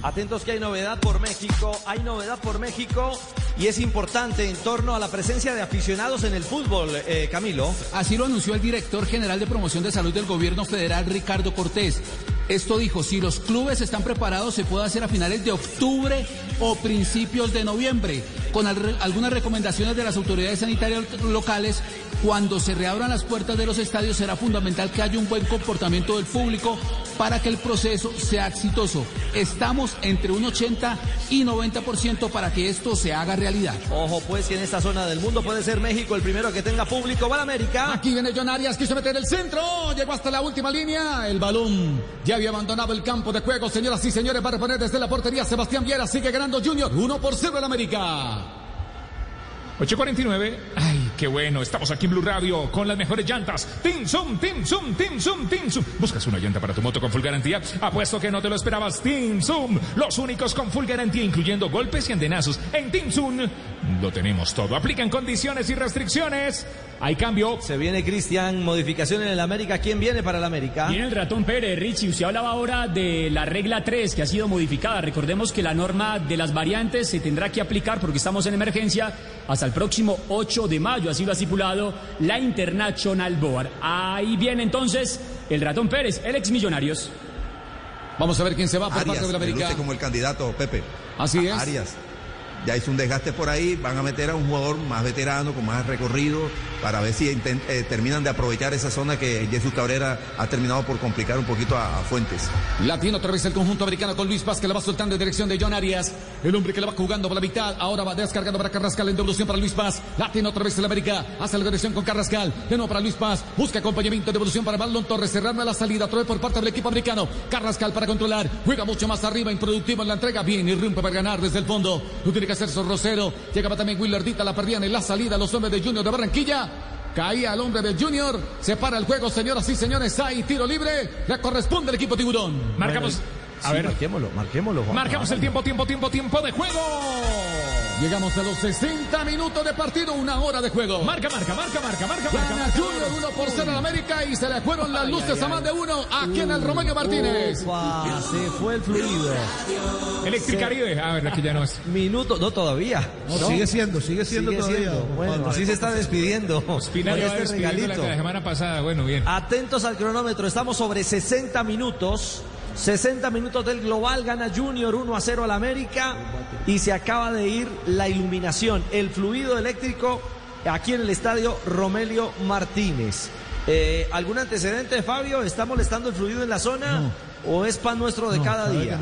S4: Atentos que hay novedad por México, hay novedad por México y es importante en torno a la presencia de aficionados en el fútbol, eh, Camilo.
S8: Así lo anunció el director general de promoción de salud del gobierno federal, Ricardo Cortés. Esto dijo, si los clubes están preparados, se puede hacer a finales de octubre o principios de noviembre, con al- algunas recomendaciones de las autoridades sanitarias locales. Cuando se reabran las puertas de los estadios será fundamental que haya un buen comportamiento del público para que el proceso sea exitoso. Estamos entre un 80 y 90% para que esto se haga realidad.
S4: Ojo pues que en esta zona del mundo puede ser México el primero que tenga público. Va la América.
S1: Aquí viene John Arias, quiso meter el centro, llegó hasta la última línea, el balón ya había abandonado el campo de juego, señoras y señores, va a reponer desde la portería Sebastián Viera, sigue ganando Junior, 1 por 0 el América.
S3: 8.49. Ay, qué bueno. Estamos aquí en Blue Radio con las mejores llantas. Team Zoom, Team Zoom, Team Zoom, Team Zoom. ¿Buscas una llanta para tu moto con full garantía? Apuesto que no te lo esperabas. Team Zoom. Los únicos con full garantía, incluyendo golpes y andenazos. En Team Zoom lo tenemos todo. Aplican condiciones y restricciones. Hay cambio.
S4: Se viene Cristian, modificación en el América. ¿Quién viene para el América?
S6: Viene el ratón Pérez, Richie. Usted hablaba ahora de la regla 3 que ha sido modificada. Recordemos que la norma de las variantes se tendrá que aplicar porque estamos en emergencia hasta el próximo 8 de mayo. Así lo ha estipulado la International Board. Ahí viene entonces el ratón Pérez, el ex Millonarios.
S1: Vamos a ver quién se va por
S5: Arias,
S1: parte de la
S5: me
S1: América.
S5: luce como el candidato, Pepe.
S1: Así
S5: A-
S1: es.
S5: Arias. Ya hizo un desgaste por ahí, van a meter a un jugador más veterano, con más recorrido, para ver si eh, terminan de aprovechar esa zona que Jesús Cabrera ha terminado por complicar un poquito a, a Fuentes.
S1: La tiene otra vez el conjunto americano con Luis Paz que la va soltando en dirección de John Arias. El hombre que la va jugando por la mitad. Ahora va descargando para Carrascal en devolución para Luis Paz. La tiene otra vez el América. Hace la dirección con Carrascal. De nuevo para Luis Paz. Busca acompañamiento de devolución para Marlon Torres. Cerrando la salida. Otra vez por parte del equipo americano. Carrascal para controlar. Juega mucho más arriba. Improductivo en la entrega. Bien. Irrumpe para ganar desde el fondo. Lo hacer Rosero. Llegaba también Willardita. La perdían en la salida. Los hombres de Junior de Barranquilla. Caía el hombre del Junior. Se para el juego, señoras y señores. Hay tiro libre. Le corresponde al equipo tiburón.
S3: Marcamos. A
S4: Sí,
S3: ver,
S4: marquémoslo, marquémoslo. Juan.
S3: marcamos el tiempo, tiempo, tiempo, tiempo de juego.
S1: Llegamos a los 60 minutos de partido, una hora de juego.
S3: Marca, marca, marca, marca, marca, marca.
S1: Gana
S3: marca.
S1: Junior 1 por 0 en América y se le fueron las luces a más de uno aquí en el Romelio Martínez.
S4: Se fue el fluido.
S3: Electricaribe. A ver, aquí ya no es.
S4: Minuto, no todavía.
S2: No, sigue siendo, sigue siendo
S4: Sigue
S2: todavía.
S4: siendo. Bueno, así se está despidiendo.
S3: Pina
S4: con
S3: ya va
S4: este
S3: despidiendo la la semana pasada. Bueno, bien.
S4: Atentos al cronómetro, estamos sobre 60 minutos. 60 minutos del global, gana Junior 1 a 0 al América y se acaba de ir la iluminación, el fluido eléctrico aquí en el estadio Romelio Martínez. Eh, ¿Algún antecedente, Fabio? ¿Está molestando el fluido en la zona o es pan nuestro de
S2: No,
S4: cada día?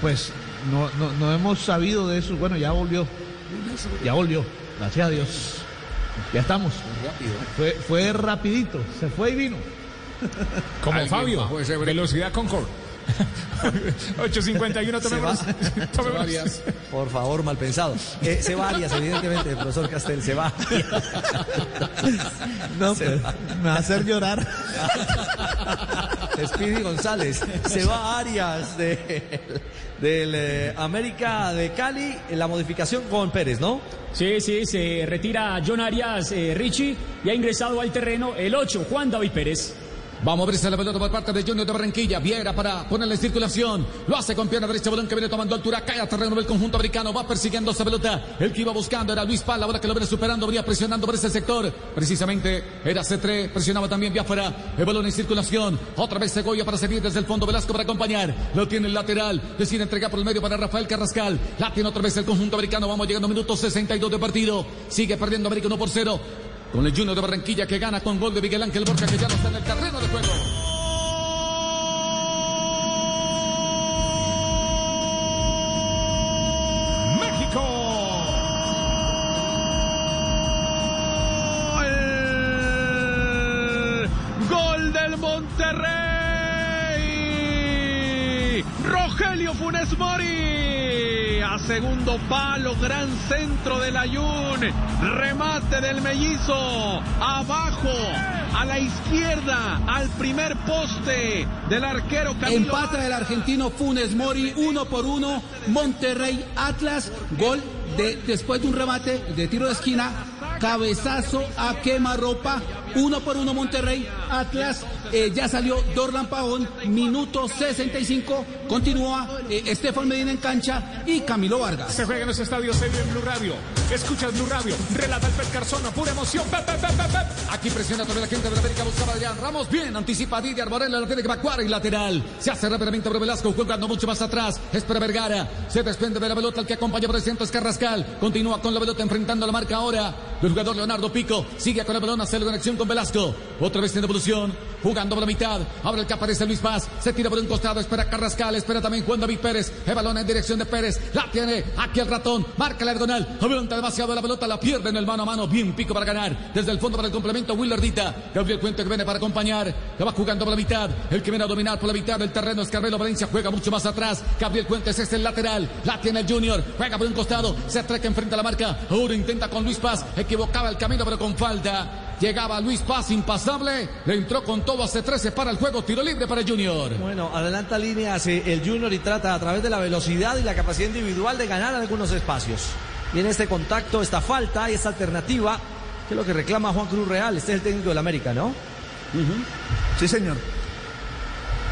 S2: Pues no, no, no hemos sabido de eso. Bueno, ya volvió. Ya volvió. Gracias a Dios. Ya estamos. Fue, fue rapidito. Se fue y vino.
S3: Como Fabio. Velocidad Concord. 8.51, tomemos. tomemos.
S1: Varias.
S4: Por favor, mal pensado. Eh, se va Arias, evidentemente, el profesor Castel, se va.
S2: No,
S4: Se
S2: pues,
S4: va.
S2: me va a hacer llorar.
S4: Speedy González. Se va Arias de- del eh, América de Cali. La modificación con Pérez, ¿no?
S6: Sí, sí, se retira John Arias eh, Richie y ha ingresado al terreno el 8, Juan David Pérez.
S1: Vamos a abrirse la pelota por parte de Junior de Barranquilla. Viera para ponerle en circulación. Lo hace con pierna derecha. Balón que viene tomando altura. Cae a terreno del conjunto americano. Va persiguiendo esa pelota. El que iba buscando era Luis Pal. Ahora que lo viene superando, venía presionando por ese sector. Precisamente era C3. Presionaba también Biafara. El balón en circulación. Otra vez Segovia para seguir desde el fondo. Velasco para acompañar. Lo tiene el lateral. Decide entregar por el medio para Rafael Carrascal. La tiene otra vez el conjunto americano. Vamos llegando a minutos 62 de partido. Sigue perdiendo América 1 por 0. Con el Junior de Barranquilla que gana con gol de Miguel Ángel Borja que ya no está en el terreno de juego.
S2: Monterrey. Rogelio Funes Mori. A segundo palo, gran centro del Ayun. Remate del mellizo. Abajo, a la izquierda, al primer poste del arquero Camilo.
S8: Empata el argentino Funes Mori, uno por uno. Monterrey Atlas, gol de, después de un remate de tiro de esquina, cabezazo a quemarropa, uno por uno Monterrey, Atlas, eh, ya salió Dorlan Pavón, minuto 65, continúa eh, Estefan Medina en cancha y Camilo Vargas.
S3: Se juega en los estadios en Blue Radio. Escuchas Blue Radio. Relata el Pet Garzón. Pura emoción. Pep, pep, pep, pep, pep.
S1: Aquí presiona sobre la gente de la América, buscaba a Adrián Ramos, bien, anticipa a Didier Moreno, lo tiene que evacuar y lateral. Se hace rápidamente por Velasco, jugando mucho más atrás, espera Vergara, se desprende de la pelota, el que acompaña por el centro es Carrascal, continúa con la pelota enfrentando la marca ahora. El jugador Leonardo Pico sigue con la pelota, hace la conexión con Velasco, otra vez en devolución, jugando por la mitad, ahora el que aparece Luis Paz, se tira por un costado, espera Carrascal, espera también Juan David Pérez, el balón en dirección de Pérez, la tiene aquí el ratón, marca la diagonal, avienta demasiado la pelota, la pierde en el mano a mano, bien Pico para ganar, desde el fondo para el complemento, Willardita, Gabriel Puente que viene para acompañar, que va jugando por la mitad, el que viene a dominar por la mitad del terreno es Carmelo Valencia, juega mucho más atrás, Gabriel Puentes es el lateral, la tiene el Junior, juega por un costado, se atraca enfrente a la marca, ahora intenta con Luis Paz, equivocaba el camino pero con falta. Llegaba Luis Paz impasable, le entró con todo hace 13 para el juego, tiro libre para el Junior.
S4: Bueno, adelanta líneas el Junior y trata a través de la velocidad y la capacidad individual de ganar algunos espacios. Viene este contacto, esta falta y esta alternativa, que es lo que reclama Juan Cruz Real. Este es el técnico del América, ¿no?
S2: Sí, señor.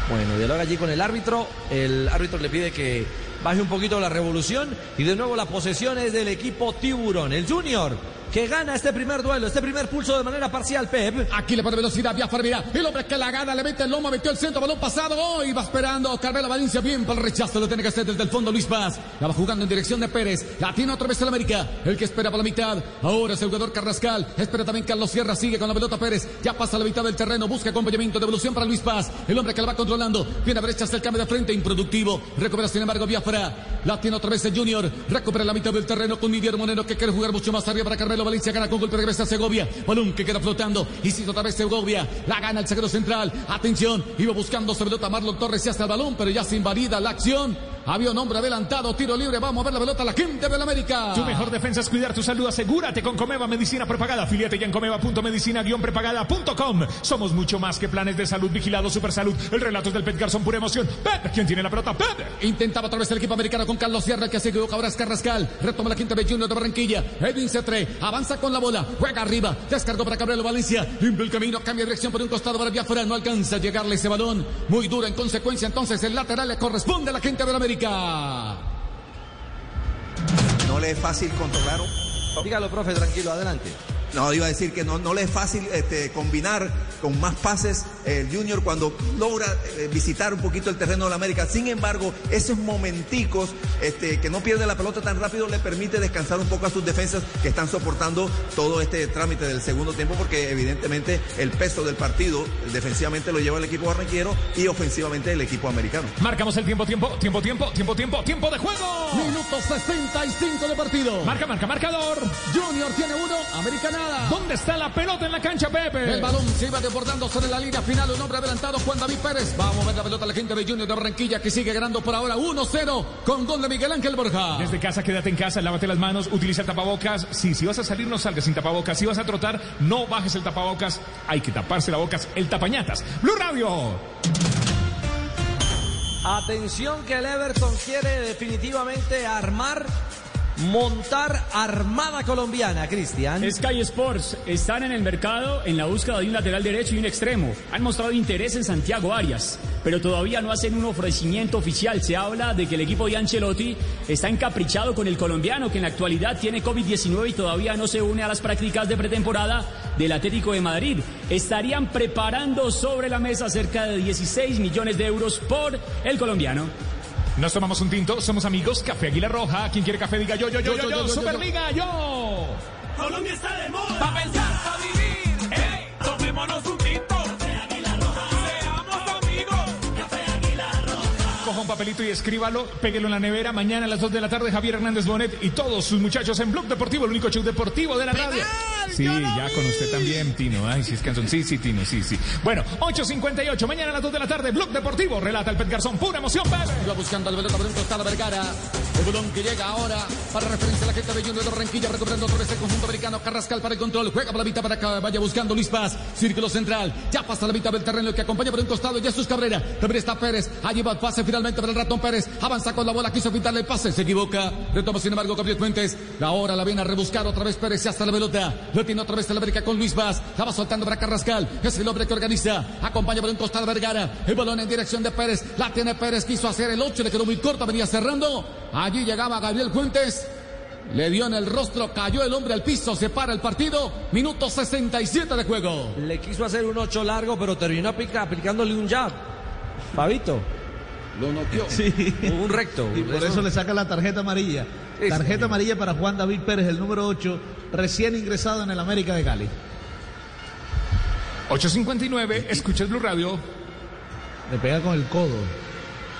S4: Bueno, dialoga allí con el árbitro. El árbitro le pide que baje un poquito la revolución. Y de nuevo la posesión es del equipo Tiburón. El Junior que gana este primer duelo, este primer pulso de manera parcial, Pep.
S1: Aquí le pone velocidad, Biafar, mira. El hombre que la gana, le mete el lomo, metió el centro, balón pasado. Y va esperando Carmelo Valencia. Bien para el rechazo, lo tiene que hacer desde el fondo Luis Paz. La va jugando en dirección de Pérez. La tiene otra vez el América. El que espera por la mitad. Ahora es el jugador Carrascal. Espera también Carlos Sierra. Sigue con la pelota Pérez. Ya pasa la mitad del terreno. Busca acompañamiento de evolución para Luis Paz. El hombre que la va controlando. Viene a derecha hasta el cambio de frente. Improductivo. Recupera sin embargo Biafra. La tiene otra vez el Junior. Recupera la mitad del terreno con Didier Monero que quiere jugar mucho más arriba para Carmelo Valencia. Gana con golpe de cabeza Segovia. Balón que queda flotando. Y si otra vez Segovia. La gana el zaguero central. Atención. Iba buscando su pelota Marlon Torres y hasta el balón, pero ya se invalida la acción. Había un hombre adelantado. Tiro libre. Vamos a ver la pelota a la gente del América.
S3: Tu mejor defensa es cuidar tu salud. Asegúrate con Comeva Medicina Prepagada. Afiliate ya en comeva.medicina-prepagada.com. Somos mucho más que planes de salud vigilado Super Salud. El relato es del Pet Garzón, pura emoción. Pep, ¿quién tiene la pelota? Pep.
S1: Intentaba otra vez el equipo americano con Carlos Sierra, que se equivoca ahora es Carrascal. Retoma la quinta de Junior de Barranquilla. Edwin Cetre avanza con la bola. Juega arriba. Descargó para Cabrero Valencia. Limpia el camino. Cambia de dirección por un costado para Biafra. No alcanza a llegarle ese balón. Muy duro en consecuencia. Entonces el lateral le corresponde a la gente del América.
S5: No le es fácil controlar.
S4: Dígalo, profe, tranquilo, adelante.
S5: No, iba a decir que no, no le es fácil este, combinar con más pases el Junior cuando logra eh, visitar un poquito el terreno de la América. Sin embargo, esos momenticos este, que no pierde la pelota tan rápido le permite descansar un poco a sus defensas que están soportando todo este trámite del segundo tiempo porque evidentemente el peso del partido defensivamente lo lleva el equipo barranquero y ofensivamente el equipo americano.
S3: Marcamos el tiempo, tiempo, tiempo, tiempo, tiempo, tiempo, tiempo de juego.
S1: Minuto 65 de partido.
S3: Marca, marca, marcador.
S1: Junior tiene uno, América
S3: ¿Dónde está la pelota en la cancha, Pepe?
S1: El balón se iba desbordando sobre la línea final. Un hombre adelantado, Juan David Pérez. Vamos a ver la pelota a la gente de Junior de Barranquilla que sigue ganando por ahora 1-0 con gol de Miguel Ángel Borja.
S3: Desde casa, quédate en casa, lávate las manos, utiliza el tapabocas. Sí, si vas a salir, no salgas sin tapabocas. Si vas a trotar, no bajes el tapabocas. Hay que taparse la boca, el tapañatas. Blue Radio.
S4: Atención que el Everton quiere definitivamente armar, montar armada colombiana, Cristian.
S6: Sky Sports están en el mercado en la búsqueda de un lateral derecho y un extremo. Han mostrado interés en Santiago Arias, pero todavía no hacen un ofrecimiento oficial. Se habla de que el equipo de Ancelotti está encaprichado con el colombiano, que en la actualidad tiene COVID-19 y todavía no se une a las prácticas de pretemporada del Atlético de Madrid. Estarían preparando sobre la mesa cerca de 16 millones de euros por el colombiano.
S3: Nos tomamos un tinto, somos amigos. Café Águila Roja. Quien quiere café, diga yo, yo, yo, yo, yo.
S1: Yo, yo, yo, yo,
S3: Superliga, yo.
S7: Colombia está de moda. Pa' pensar, pa' vivir. Ey, tomémonos un
S3: papelito y escríbalo, péguelo en la nevera. Mañana a las 2 de la tarde, Javier Hernández Bonet y todos sus muchachos en Blog Deportivo, el único show deportivo de la radio. Sí, ya con usted también, Tino. Ay, sí es canción. Sí, sí, Tino, sí, sí. Bueno, 8.58, mañana a las 2 de la tarde, Blog Deportivo, relata el Pet Garzón, pura emoción.
S1: Va buscando al pelota por un costado Vergara. El balón que llega ahora para referencia a la gente de Junior de Barranquilla, recuperando otra vez el conjunto americano. Carrascal para el control. Juega por la mitad para acá. Vaya buscando Luis Paz. Círculo central. Ya pasa la mitad del terreno que acompaña por un costado. Jesús Cabrera. También está Pérez. Allí va el pase finalmente el ratón Pérez. Avanza con la bola. Quiso pintarle el pase. Se equivoca. Retoma sin embargo Gabriel Fuentes. La hora la viene a rebuscar otra vez Pérez. Y hasta la pelota. Lo tiene otra vez el América con Luis Paz. La va soltando para Carrascal. Es el hombre que organiza. Acompaña por un costado Vergara. El balón en dirección de Pérez. La tiene Pérez. Quiso hacer el 8. Le quedó muy corta. Venía cerrando. Allí llegaba Gabriel Fuentes. Le dio en el rostro, cayó el hombre al piso, se para el partido, minuto 67 de juego.
S4: Le quiso hacer un 8 largo, pero terminó aplicándole un jab. Fabito.
S1: Lo noqueó.
S2: Sí.
S4: Un recto.
S2: Y por eso le saca la tarjeta amarilla.
S4: Sí,
S2: Tarjeta
S4: señor.
S2: amarilla para Juan David Pérez, el número 8, recién ingresado en el América de Cali.
S3: 8.59, escucha el Blue Radio.
S2: Le pega con el codo.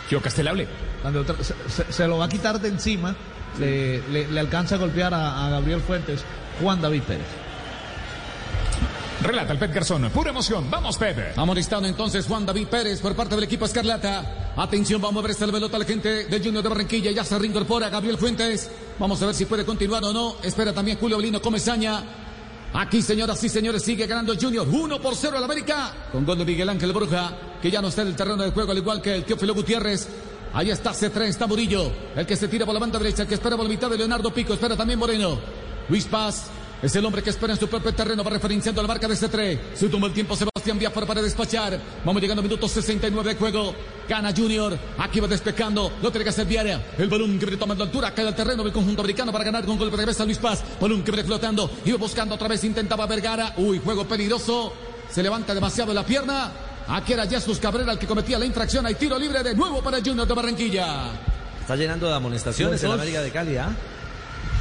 S3: Yo Castelable.
S2: Cuando se, se- se lo va a quitar de encima, le, le- le alcanza a golpear a, a Gabriel Fuentes, Juan David Pérez.
S3: Relata el Pet Garzón, pura emoción. Vamos, Pepe.
S1: Amonestado entonces Juan David Pérez por parte del equipo Escarlata. Atención, vamos a ver esta pelota la gente del Junior de Barranquilla. Ya se reincorpora Gabriel Fuentes. Vamos a ver si puede continuar o no. Espera también Julio Belino Comesaña. Aquí, señoras y señores, sigue ganando Junior. 1 por 0 al América. Con gol de Miguel Ángel Bruja, que ya no está en el terreno de juego, al igual que el Teófilo Gutiérrez. Ahí está C3, está Murillo. El que se tira por la banda derecha, el que espera por la mitad de Leonardo Pico. Espera también Moreno. Luis Paz. Es el hombre que espera en su propio terreno, va referenciando la marca de C3. Se tomó el tiempo Sebastián Biafar para despachar. Vamos llegando a minuto 69 de juego. Gana Junior. Aquí va despejando. Lo tiene que hacer Viera. El balón que viene tomando altura. Cae al terreno del conjunto americano para ganar con golpe de cabeza Luis Paz. Balón que viene flotando. Iba buscando otra vez. Intentaba Vergara. Uy, juego peligroso. Se levanta demasiado la pierna. Aquí era Jesús Cabrera el que cometía la infracción. Hay tiro libre de nuevo para Junior de Barranquilla.
S4: Está llenando de amonestaciones en la. América de Cali, ¿ah?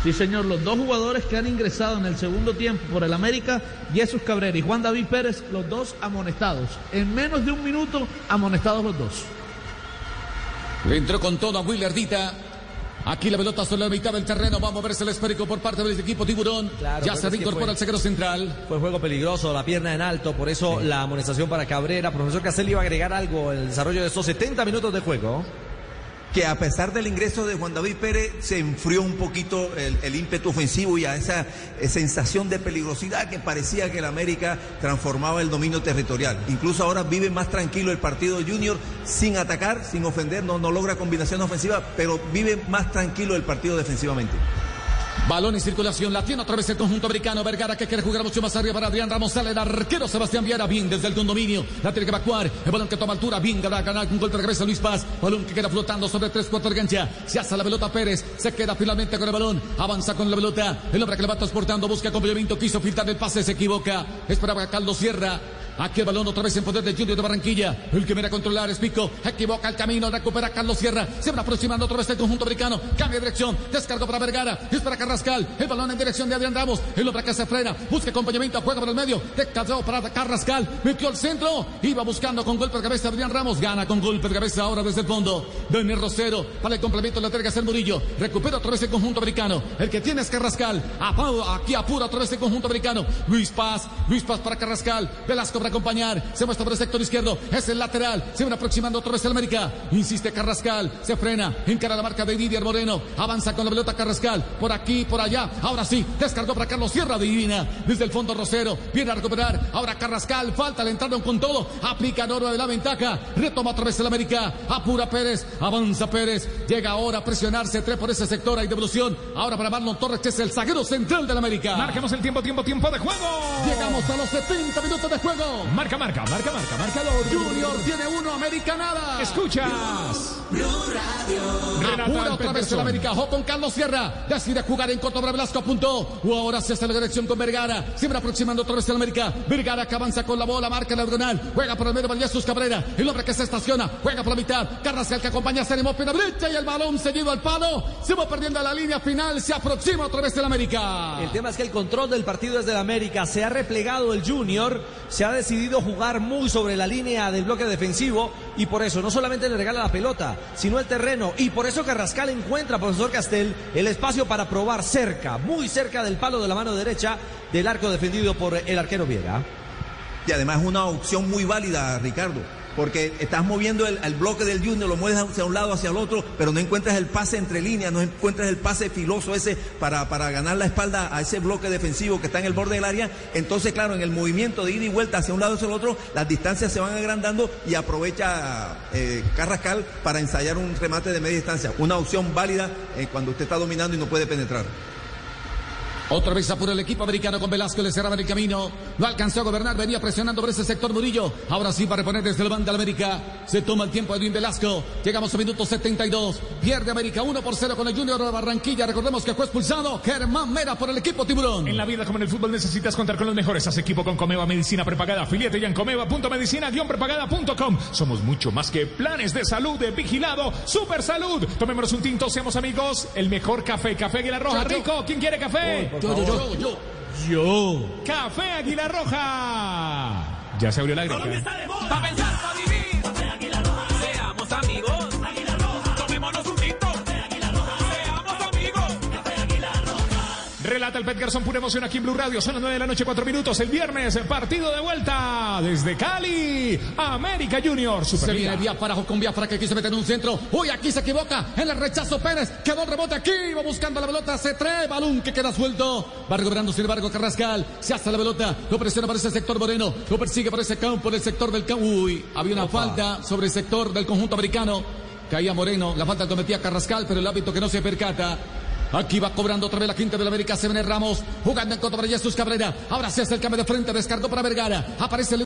S2: Sí, señor, los dos jugadores que han ingresado en el segundo tiempo por el América, Jesús Cabrera y Juan David Pérez, los dos amonestados. En menos de un minuto, amonestados los dos.
S1: Le entró con todo a Willardita. Aquí la pelota sobre la mitad del terreno. Vamos a verse el esférico por parte del equipo Tiburón.
S4: Claro,
S1: ya se reincorpora el zaguero central.
S4: Fue juego peligroso, la pierna en alto, por eso la amonestación para Cabrera. Profesor Castelli iba a agregar algo en el desarrollo de estos 70 minutos de juego.
S5: Que a pesar del ingreso de Juan David Pérez se enfrió un poquito el, el ímpetu ofensivo y a esa eh, sensación de peligrosidad que parecía que el América transformaba el dominio territorial. Incluso ahora vive más tranquilo el partido Junior sin atacar, sin ofender, no, no logra combinación ofensiva, pero vive más tranquilo el partido defensivamente.
S1: Balón en circulación, la tiene otra vez el conjunto americano. Vergara que quiere jugar mucho más arriba para Adrián Ramos. Sale el arquero Sebastián Viera, bien desde el condominio. La tiene que evacuar. El balón que toma altura, bien gana, gana con golpe de cabeza Luis Paz. Balón que queda flotando sobre 3-4 de gancha. Se hace la pelota Pérez. Se queda finalmente con el balón. Avanza con la pelota. El hombre que le va transportando busca complemento. Quiso filtrar el pase, se equivoca. Esperaba a Carlos Sierra. Aquí el balón otra vez en poder de Junior de Barranquilla. El que viene a controlar es Pico. Equivoca el camino, recupera Carlos Sierra. Se va aproximando otra vez el conjunto americano. Cambia de dirección. Descargo para Vergara. Es para Carrascal. El balón en dirección de Adrián Ramos. El hombre que se frena. Busca acompañamiento. Juega por el medio. Descargó para Carrascal. Metió al centro. Iba buscando con golpe de cabeza Adrián Ramos. Gana con golpe de cabeza ahora desde el fondo. Daniel Rosero. Para el complemento la que hacer Murillo. Recupera otra vez el conjunto americano. El que tiene es Carrascal. Apa- Aquí apura otra vez el conjunto americano. Luis Paz. Luis Paz para Carrascal. Velasco acompañar. Se muestra por el sector izquierdo. Es el lateral. Se van aproximando otra vez el América. Insiste Carrascal. Se frena. Encara la marca de Didier Moreno. Avanza con la pelota Carrascal. Por aquí, por allá. Ahora sí. Descargó para Carlos Sierra Divina. Desde el fondo Rosero. Viene a recuperar. Ahora Carrascal. Falta. Le entraron con todo. Aplica Noro de la ventaja. Retoma otra vez el América. Apura Pérez. Avanza Pérez. Llega ahora a presionarse. Tres por ese sector. Hay devolución. Ahora para Marlon Torres, que es el zaguero central del América.
S3: Marcamos el tiempo, tiempo, tiempo de juego.
S1: Llegamos a los 70 minutos de juego.
S3: Marca, marca, marca, marca, marcador.
S1: Junior tiene uno, América nada.
S3: Escuchas.
S1: Apura
S3: el
S1: otra vez el. América. Ojo con Carlos Sierra. Decide jugar en contra Velasco. Apuntó. O ahora se hace la dirección con Vergara. Siempre aproximando otra vez el América. Vergara que avanza con la bola. Marca el diagonal. Juega por el medio Jesús Cabrera. El hombre que se estaciona. Juega por la mitad. Carrascal que acompaña. Se animó pena derecha y el balón seguido al palo. Se va perdiendo a la línea final. Se aproxima otra vez el América.
S4: El tema es que el control del partido es del América. Se ha replegado el Junior, se ha decidido jugar muy sobre la línea del bloque defensivo y por eso no solamente le regala la pelota, sino el terreno. Y por eso Carrascal encuentra, profesor Castel, el espacio para probar cerca, muy cerca del palo de la mano derecha del arco defendido por el arquero Viera.
S5: Y además una opción muy válida, Ricardo. Porque estás moviendo el, bloque del Junior, lo mueves hacia un lado, hacia el otro, pero no encuentras el pase entre líneas, no encuentras el pase filoso ese para, para ganar la espalda a ese bloque defensivo que está en el borde del área. Entonces, claro, en el movimiento de ida y vuelta hacia un lado hacia el otro, las distancias se van agrandando y aprovecha eh, Carrascal para ensayar un remate de media distancia. Una opción válida eh, cuando usted está dominando y no puede penetrar.
S1: Otra vez apura el equipo americano con Velasco, le cerraba el camino. No alcanzó a gobernar, venía presionando por ese sector Murillo. Ahora sí para reponer desde el banda de América. Se toma el tiempo de Edwin Velasco. Llegamos a minuto 72. Pierde América 1 por 0 con el Junior de Barranquilla. Recordemos que fue expulsado Germán Mera por el equipo Tiburón.
S3: En la vida como en el fútbol necesitas contar con los mejores. Haz equipo con Comeva Medicina Prepagada. Afiliate ya en comeva.medicina-prepagada.com. Somos mucho más que planes de salud de vigilado. Super salud. Tomémonos un tinto, seamos amigos. El mejor café. Café Aguilar Roja. Rico, ¿quién quiere café?
S1: Yo, yo, yo, yo.
S2: Yo.
S3: Café Aguilar Roja. Ya se abrió la grieta.
S7: está de moda. Pa' pensar, pa' vivir.
S3: Relata el Pet Garzón, pura emoción aquí en Blue Radio. Son las 9 de la noche, 4 minutos. El viernes, partido de vuelta desde Cali. América Junior.
S1: Se
S3: Superliga.
S1: viene Biafara con Biafara que quiso meter en un centro. Uy, aquí se equivoca. En el rechazo Pérez. Quedó el rebote aquí. Va buscando la pelota. Se trae balón que queda suelto. Va recuperando sin embargo Carrascal. Se hace la pelota. Lo presiona por ese sector Moreno. Lo persigue por ese campo, por el sector del campo. Uy, había una falta sobre el sector del conjunto americano. Caía Moreno. La falta cometía Carrascal, pero el hábito que no se percata. Aquí va cobrando otra vez la quinta de la América. Se viene Ramos jugando en contra para Jesús Cabrera. Ahora se hace el cambio de frente. Descartó para Vergara. Aparece el